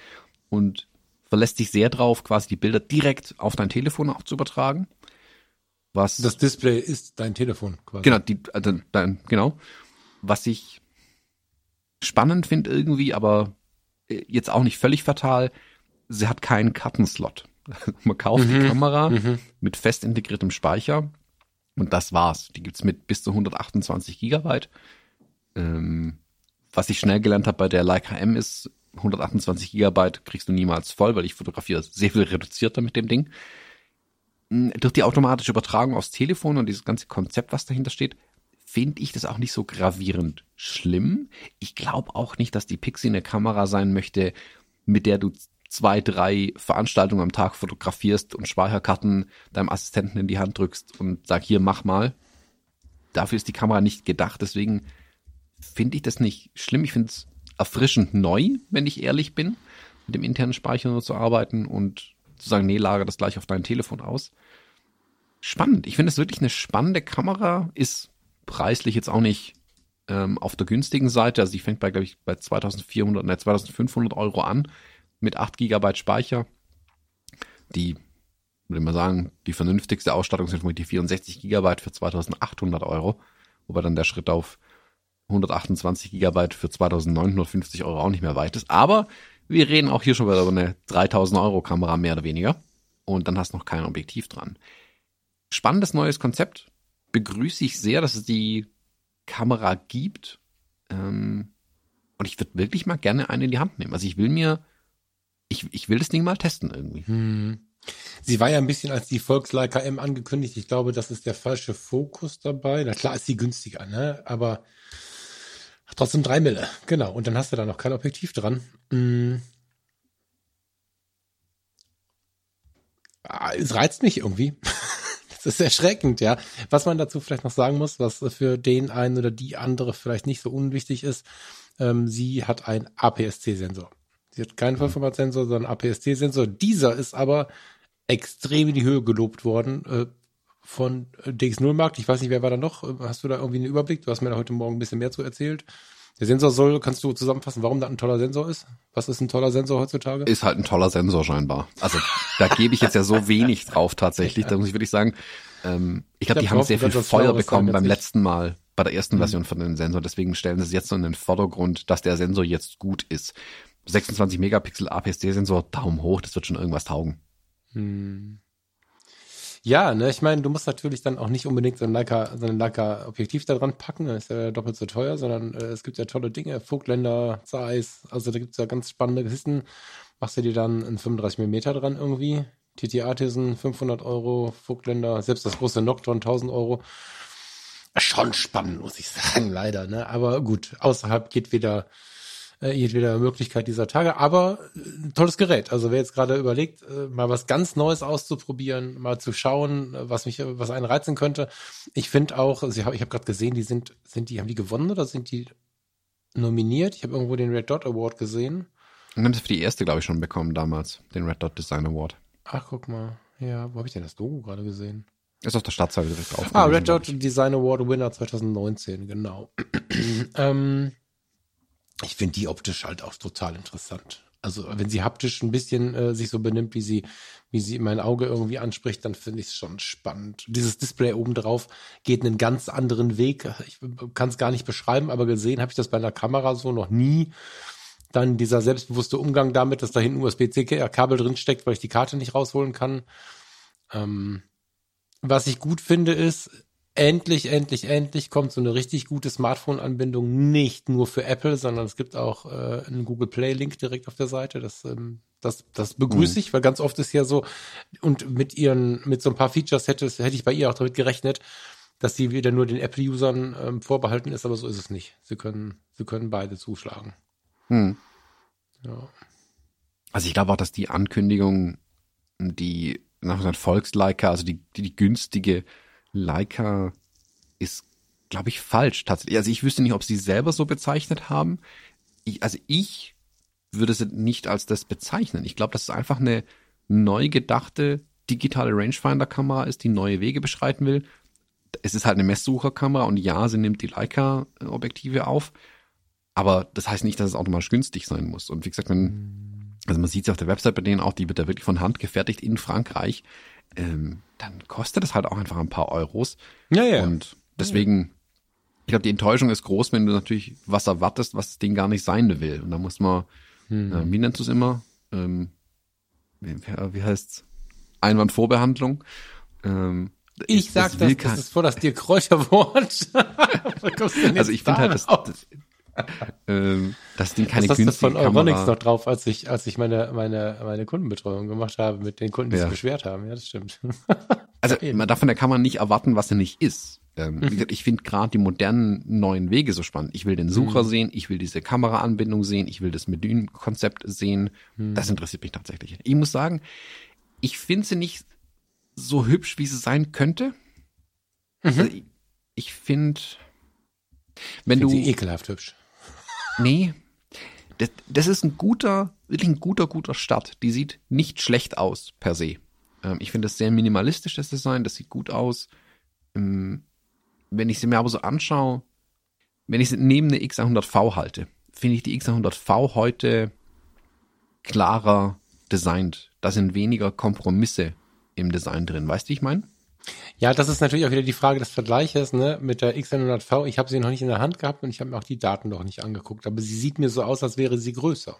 Und verlässt sich sehr drauf, quasi die Bilder direkt auf dein Telefon auch zu übertragen. Was das Display ist dein Telefon quasi. Genau, die, also dein, genau. Was ich spannend finde irgendwie, aber äh, jetzt auch nicht völlig fatal, sie hat keinen Kartenslot. <laughs> Man kauft mhm. die Kamera mhm. mit fest integriertem Speicher und das war's. Die gibt's mit bis zu 128 Gigabyte. Ähm, was ich schnell gelernt habe bei der Leica M ist, 128 Gigabyte kriegst du niemals voll, weil ich fotografiere sehr viel reduzierter mit dem Ding. Hm, durch die automatische Übertragung aufs Telefon und dieses ganze Konzept, was dahinter steht, finde ich das auch nicht so gravierend schlimm. Ich glaube auch nicht, dass die Pixie eine Kamera sein möchte, mit der du zwei, drei Veranstaltungen am Tag fotografierst und Speicherkarten deinem Assistenten in die Hand drückst und sag hier, mach mal. Dafür ist die Kamera nicht gedacht, deswegen finde ich das nicht schlimm. Ich finde es erfrischend neu, wenn ich ehrlich bin, mit dem internen Speicher nur zu arbeiten und zu sagen, nee, lager das gleich auf dein Telefon aus. Spannend. Ich finde es wirklich eine spannende Kamera, ist preislich jetzt auch nicht ähm, auf der günstigen Seite. Also die fängt bei, glaube ich, bei 2400, ne, 2500 Euro an mit 8 Gigabyte Speicher. Die, würde ich mal sagen, die vernünftigste Ausstattung sind die 64 Gigabyte für 2800 Euro. Wobei dann der Schritt auf 128 Gigabyte für 2950 Euro auch nicht mehr weit ist. Aber wir reden auch hier schon wieder über eine 3000 Euro Kamera mehr oder weniger. Und dann hast du noch kein Objektiv dran. Spannendes neues Konzept begrüße ich sehr, dass es die Kamera gibt. Ähm, und ich würde wirklich mal gerne eine in die Hand nehmen. Also ich will mir, ich, ich will das Ding mal testen irgendwie. Hm. Sie war ja ein bisschen als die Volksleica M angekündigt. Ich glaube, das ist der falsche Fokus dabei. Na klar ist sie günstiger, ne? Aber trotzdem drei Mille. Genau. Und dann hast du da noch kein Objektiv dran. Hm. Ah, es reizt mich irgendwie. <laughs> Das ist erschreckend, ja. Was man dazu vielleicht noch sagen muss, was für den einen oder die andere vielleicht nicht so unwichtig ist, ähm, sie hat einen APS-C-Sensor. Sie hat keinen Vollformatsensor, sondern einen APS-C-Sensor. Dieser ist aber extrem in die Höhe gelobt worden äh, von DX0 Markt. Ich weiß nicht, wer war da noch? Hast du da irgendwie einen Überblick? Du hast mir da heute Morgen ein bisschen mehr zu erzählt. Der Sensor soll, kannst du zusammenfassen, warum das ein toller Sensor ist? Was ist ein toller Sensor heutzutage? Ist halt ein toller Sensor scheinbar. Also da gebe ich jetzt ja so wenig drauf tatsächlich. Da muss ich wirklich sagen, ähm, ich glaube, die haben sehr viel Feuer bekommen beim letzten Mal, bei der ersten mhm. Version von dem Sensor. Deswegen stellen sie es jetzt so in den Vordergrund, dass der Sensor jetzt gut ist. 26 Megapixel APS-C-Sensor, Daumen hoch, das wird schon irgendwas taugen. Hm. Ja, ne, ich meine, du musst natürlich dann auch nicht unbedingt so ein Leica, so ein Leica Objektiv da dran packen, das ist ja doppelt so teuer, sondern äh, es gibt ja tolle Dinge, Vogtländer, Zeiss, also da gibt's ja ganz spannende Kisten. Machst du dir dann einen 35 mm dran irgendwie? TT Artisan 500 Euro, Vogtländer, selbst das große Nocturne 1000 Euro. Schon spannend, muss ich <laughs> sagen, leider, ne? Aber gut, außerhalb geht wieder äh, jedweder Möglichkeit dieser Tage. Aber ein äh, tolles Gerät. Also wer jetzt gerade überlegt, äh, mal was ganz Neues auszuprobieren, mal zu schauen, was mich, was einen reizen könnte. Ich finde auch, also ich habe ich hab gerade gesehen, die sind, sind die, haben die gewonnen oder sind die nominiert? Ich habe irgendwo den Red Dot Award gesehen. Und haben sie für die erste, glaube ich, schon bekommen damals, den Red Dot Design Award. Ach, guck mal. Ja, wo habe ich denn das Logo gerade gesehen? Ist auf der Startseite direkt drauf. Ah, Red Dot Design Award Winner 2019, genau. <clears throat> ähm, ich finde die optisch halt auch total interessant. Also wenn sie haptisch ein bisschen äh, sich so benimmt, wie sie, wie sie mein Auge irgendwie anspricht, dann finde ich es schon spannend. Dieses Display obendrauf geht einen ganz anderen Weg. Ich kann es gar nicht beschreiben, aber gesehen habe ich das bei einer Kamera so noch nie. Dann dieser selbstbewusste Umgang damit, dass da hinten USB-C-Kabel drin steckt, weil ich die Karte nicht rausholen kann. Ähm, was ich gut finde, ist, endlich, endlich, endlich kommt so eine richtig gute Smartphone-Anbindung nicht nur für Apple, sondern es gibt auch äh, einen Google Play-Link direkt auf der Seite. Das, ähm, das, das begrüße mhm. ich, weil ganz oft ist ja so, und mit ihren, mit so ein paar Features hätte, hätte ich bei ihr auch damit gerechnet, dass sie wieder nur den Apple-Usern ähm, vorbehalten ist, aber so ist es nicht. Sie können, sie können beide zuschlagen. Mhm. Ja. Also ich glaube auch, dass die Ankündigung, die nach Volksleica, also die, die, die günstige Leica ist, glaube ich, falsch tatsächlich. Also ich wüsste nicht, ob sie selber so bezeichnet haben. Ich, also ich würde sie nicht als das bezeichnen. Ich glaube, dass es einfach eine neu gedachte digitale Rangefinder-Kamera ist, die neue Wege beschreiten will. Es ist halt eine Messsucherkamera und ja, sie nimmt die Leica-Objektive auf. Aber das heißt nicht, dass es automatisch günstig sein muss. Und wie gesagt, wenn, also man sieht es auf der Website bei denen auch, die wird da wirklich von Hand gefertigt in Frankreich ähm, dann kostet es halt auch einfach ein paar Euros. Ja, ja. Und deswegen, ich glaube, die Enttäuschung ist groß, wenn du natürlich was erwartest, was das Ding gar nicht sein will. Und da muss man, hm. äh, wie nennst du es immer? Ähm, wie, wie heißt's? Einwandvorbehandlung. Ähm, ich, ich sag das, das, das ist vor das dir Kräuterwort. <laughs> also ich finde halt, das, das, ähm, das Ding keine du günstige von Euronics Kamera. noch drauf, als ich, als ich meine, meine, meine Kundenbetreuung gemacht habe mit den Kunden, die Ja. sich beschwert haben. Ja, das stimmt. <laughs> Also man darf von der Kamera nicht erwarten, was sie nicht ist. Ähm, Mhm. Ich finde gerade die modernen neuen Wege so spannend. Ich will den Mhm. Sucher sehen, ich will diese Kameraanbindung sehen, ich will das Menükonzept sehen. Mhm. Das interessiert mich tatsächlich. Ich muss sagen, ich finde sie nicht so hübsch, wie sie sein könnte. Mhm. Also ich ich finde, wenn Find du sie ekelhaft hübsch. Nee. Das, das ist ein guter, wirklich ein guter, guter Start. Die sieht nicht schlecht aus, per se. Ähm, ich finde das sehr minimalistisch, das Design. Das sieht gut aus. Ähm, wenn ich sie mir aber so anschaue, wenn ich sie neben eine X100V halte, finde ich die X100V heute klarer designt. Da sind weniger Kompromisse im Design drin. Weißt du, wie ich meine? Ja, das ist natürlich auch wieder die Frage des Vergleiches ne, mit der X100V. Ich habe sie noch nicht in der Hand gehabt und ich habe mir auch die Daten noch nicht angeguckt. Aber sie sieht mir so aus, als wäre sie größer.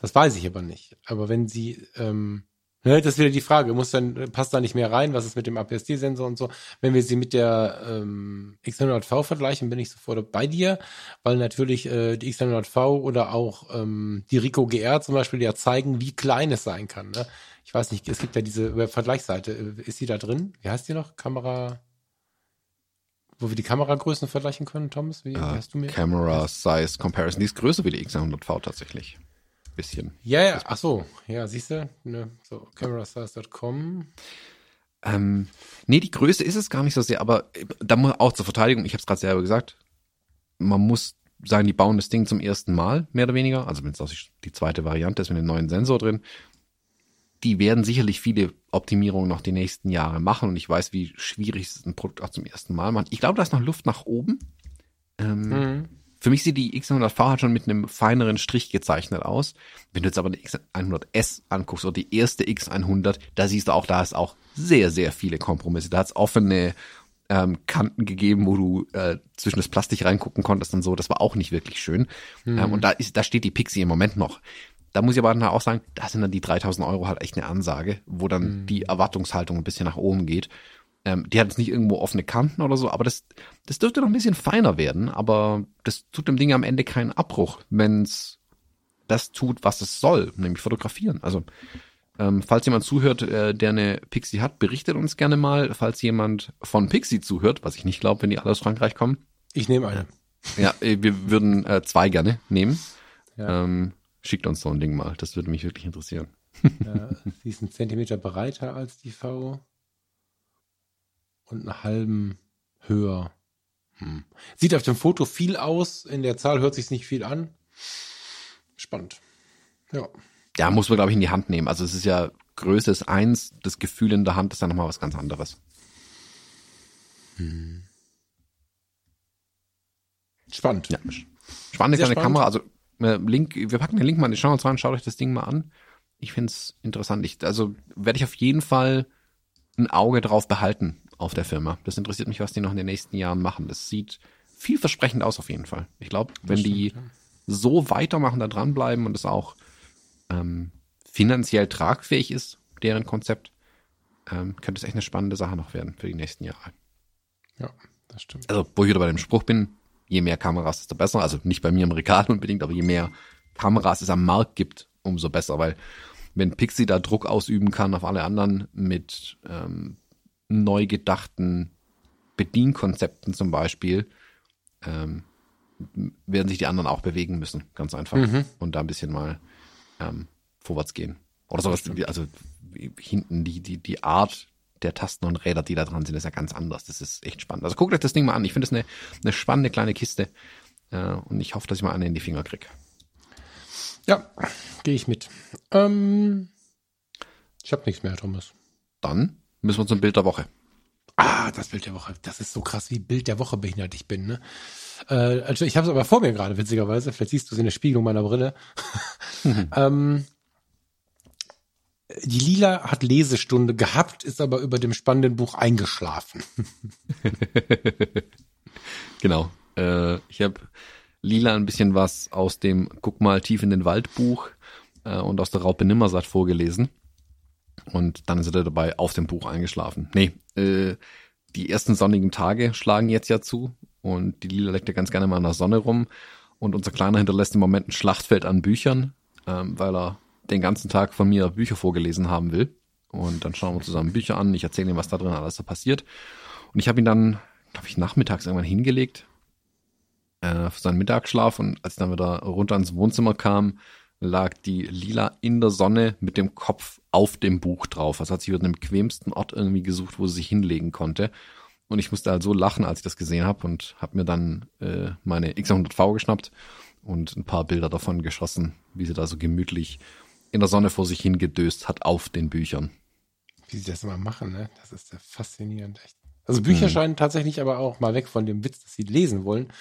Das weiß ich aber nicht. Aber wenn sie, ähm, ne, das ist wieder die Frage, muss dann, passt da nicht mehr rein, was ist mit dem APS-C-Sensor und so. Wenn wir sie mit der ähm, X100V vergleichen, bin ich sofort bei dir, weil natürlich äh, die X100V oder auch ähm, die Rico GR zum Beispiel ja zeigen, wie klein es sein kann. Ne? Ich weiß nicht, es gibt ja diese Web-Vergleichsseite. Äh, Ist sie da drin? Wie heißt die noch? Kamera, wo wir die Kameragrößen vergleichen können, Thomas? Wie, wie hast du mir? Camera Size Comparison. Die ist größer wie die X100V tatsächlich. Bisschen. Ja, ja, ach so, ja, siehst du, ne, so, camerasize.com. Ähm, nee, die Größe ist es gar nicht so sehr, aber äh, da muss auch zur Verteidigung, ich habe es gerade selber gesagt, man muss sagen, die bauen das Ding zum ersten Mal, mehr oder weniger, also wenn es die- die zweite Variante ist mit dem neuen Sensor drin, die werden sicherlich viele Optimierungen noch die nächsten Jahre machen und ich weiß, wie schwierig es ist, ein Produkt auch zum ersten Mal macht. Ich glaube, da ist noch Luft nach oben. Ähm, Mhm. Für mich sieht die X100V halt schon mit einem feineren Strich gezeichnet aus. Wenn du jetzt aber die X100S anguckst oder die erste X100, da siehst du auch, da ist auch sehr, sehr viele Kompromisse. Da hat es offene ähm, Kanten gegeben, wo du äh, zwischen das Plastik reingucken konntest und so. Das war auch nicht wirklich schön. Ähm, und da ist, da steht die Pixie im Moment noch. Da muss ich aber dann auch sagen, da sind dann die 3000 Euro halt echt eine Ansage, wo dann die Erwartungshaltung ein bisschen nach oben geht. Ähm, die hat jetzt nicht irgendwo offene Kanten oder so, aber das, das dürfte noch ein bisschen feiner werden, aber das tut dem Ding am Ende keinen Abbruch, wenn's das tut, was es soll, nämlich fotografieren. Also, ähm, falls jemand zuhört, äh, der eine Pixie hat, berichtet uns gerne mal. Falls jemand von Pixie zuhört, was ich nicht glaube, wenn die alle aus Frankreich kommen, Ich nehme eine. ja, äh, wir würden äh, zwei gerne nehmen. Ja. Ähm, schickt uns so ein Ding mal, das würde mich wirklich interessieren. <laughs> Ja, sie ist einen Zentimeter breiter als die V und einen halben höher. Hm. Sieht auf dem Foto viel aus, in der Zahl hört sich nicht viel an. Spannend. Ja. Ja, muss man, glaube ich, in die Hand nehmen. Also es ist ja Größe ist eins, das Gefühl in der Hand ist dann nochmal was ganz anderes. Spannend. Ja. Spannende Sehr kleine spannend. Kamera. Also Link, wir packen den Link mal in die Show rein, schaut euch das Ding mal an. Ich find's interessant. Ich, also werde ich auf jeden Fall ein Auge drauf behalten auf der Firma. Das interessiert mich, was die noch in den nächsten Jahren machen. Das sieht vielversprechend aus auf jeden Fall. Ich glaube, wenn die so weitermachen, da dranbleiben und es auch ähm, finanziell tragfähig ist, deren Konzept, ähm, könnte es echt eine spannende Sache noch werden für die nächsten Jahre. Ja, das stimmt. Also, wo ich wieder bei dem Spruch bin, je mehr Kameras, desto besser. Also nicht bei mir im Regal <laughs> unbedingt, aber je mehr Kameras es am Markt gibt, umso besser. Weil wenn Pixie da Druck ausüben kann auf alle anderen mit ähm, neu gedachten Bedienkonzepten zum Beispiel, ähm, werden sich die anderen auch bewegen müssen, ganz einfach. Und da ein bisschen mal ähm, vorwärts gehen. Oder sowas, also wie- hinten die, die, die Art der Tasten und Räder, die da dran sind, ist ja ganz anders. Das ist echt spannend. Also guckt euch das Ding mal an. Ich finde es eine, eine spannende kleine Kiste. Äh, und ich hoffe, dass ich mal eine in die Finger krieg. Ja, gehe ich mit. Ähm, ich habe nichts mehr, Thomas. Dann müssen wir zum Bild der Woche. Ah, das Bild der Woche. Das ist so krass, wie Bild der Woche behindert ich bin. Ne? Äh, also ich habe es aber vor mir gerade, witzigerweise. Vielleicht siehst du es in der Spiegelung meiner Brille. <laughs> ähm, die Lila hat Lesestunde gehabt, ist aber über dem spannenden Buch eingeschlafen. <laughs> Genau. Äh, ich habe Lila ein bisschen was aus dem Guck mal tief in den Wald Buch äh, und aus der Raupe Nimmersatt vorgelesen. Und dann ist er dabei auf dem Buch eingeschlafen. Nee, äh, die ersten sonnigen Tage schlagen jetzt ja zu und die Lila leckt ja ganz gerne mal in der Sonne rum. Und unser Kleiner hinterlässt im Moment ein Schlachtfeld an Büchern, ähm, weil er den ganzen Tag von mir Bücher vorgelesen haben will. Und dann schauen wir zusammen Bücher an. Ich erzähle ihm, was da drin alles so passiert. Und ich habe ihn dann, glaube ich, nachmittags irgendwann hingelegt äh, für seinen Mittagsschlaf. Und als ich dann wieder runter ins Wohnzimmer kam, lag die Lila in der Sonne mit dem Kopf auf dem Buch drauf. Also hat sie wieder den bequemsten Ort irgendwie gesucht, wo sie sich hinlegen konnte. Und ich musste halt so lachen, als ich das gesehen habe und habe mir dann äh, meine X100V geschnappt und ein paar Bilder davon geschossen, wie sie da so gemütlich in der Sonne vor sich hingedöst hat auf den Büchern. Wie sie das immer machen, ne? Das ist ja faszinierend, echt. Also Bücher hm. scheinen tatsächlich aber auch mal weg von dem Witz, dass sie lesen wollen.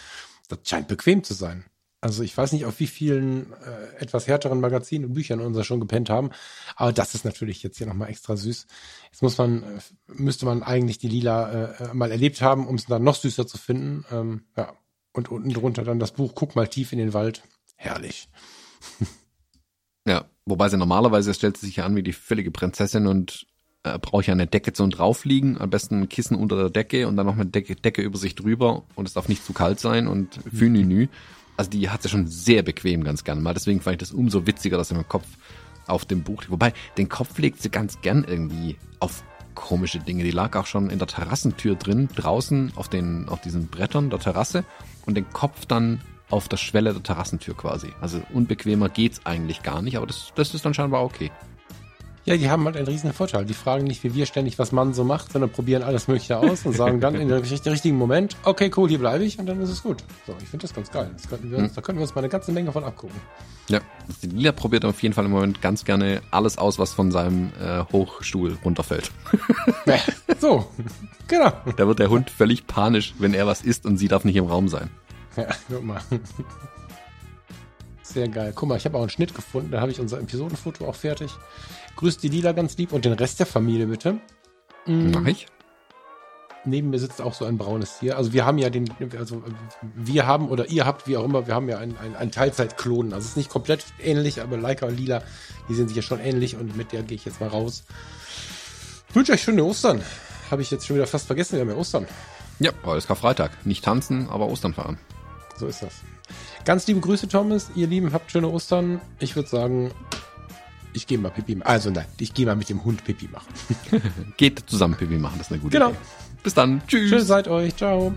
Das scheint bequem zu sein. Also ich weiß nicht, auf wie vielen äh, etwas härteren Magazinen und Büchern unser schon gepennt haben, aber das ist natürlich jetzt hier nochmal extra süß. Jetzt muss man, äh, müsste man eigentlich die Lila äh, mal erlebt haben, um es dann noch süßer zu finden. Ähm, ja. Und unten drunter dann das Buch Guck mal tief in den Wald. Herrlich. <laughs> ja, wobei sie normalerweise stellt sie sich ja an wie die völlige Prinzessin und äh, braucht ja eine Decke zum draufliegen, am besten ein Kissen unter der Decke und dann noch eine Decke, Decke über sich drüber und es darf nicht zu kalt sein und. Mhm also die hat sie schon sehr bequem ganz gern mal. Deswegen fand ich das umso witziger, dass sie mit dem Kopf auf dem Buch liegt. Wobei, den Kopf legt sie ganz gern irgendwie auf komische Dinge. Die lag auch schon in der Terrassentür drin, draußen auf den, auf diesen Brettern der Terrasse und den Kopf dann auf der Schwelle der Terrassentür quasi. Also unbequemer geht's eigentlich gar nicht, aber das, das ist dann scheinbar okay. Ja, die haben halt einen riesen Vorteil. Die fragen nicht, wie wir ständig, was man so macht, sondern probieren alles Mögliche aus und sagen dann in <laughs> dem richtigen Moment, okay, cool, hier bleibe ich und dann ist es gut. So, ich finde das ganz geil. Das könnten wir uns, hm. Da könnten wir uns mal eine ganze Menge von abgucken. Ja, die Lila probiert auf jeden Fall im Moment ganz gerne alles aus, was von seinem äh, Hochstuhl runterfällt. <laughs> Ja, so, <laughs> genau. Da wird der Hund völlig panisch, wenn er was isst und sie darf nicht im Raum sein. Ja, guck mal. Sehr geil. Guck mal, ich habe auch einen Schnitt gefunden. Da habe ich unser Episodenfoto auch fertig. Grüßt die Lila ganz lieb und den Rest der Familie bitte. Mhm. Mach ich. Neben mir sitzt auch so ein braunes Tier. Also wir haben ja den, also wir haben oder ihr habt, wie auch immer, wir haben ja einen, einen, einen Teilzeit-Klon. Also es ist nicht komplett ähnlich, aber Leica und Lila, die sind sich ja schon ähnlich und mit der gehe ich jetzt mal raus. Ich wünsche euch schöne Ostern. Habe ich jetzt schon wieder fast vergessen, wir haben ja Ostern. Ja, heute ist Karfreitag. Nicht tanzen, aber Ostern fahren. So ist das. Ganz liebe Grüße, Thomas. Ihr Lieben, habt schöne Ostern. Ich würde sagen, ich gehe mal Pipi machen. Also nein, ich gehe mal mit dem Hund Pipi machen. <laughs> Geht zusammen Pipi machen, das ist eine gute genau. Idee. Bis dann. Tschüss. Schön seid euch. Ciao.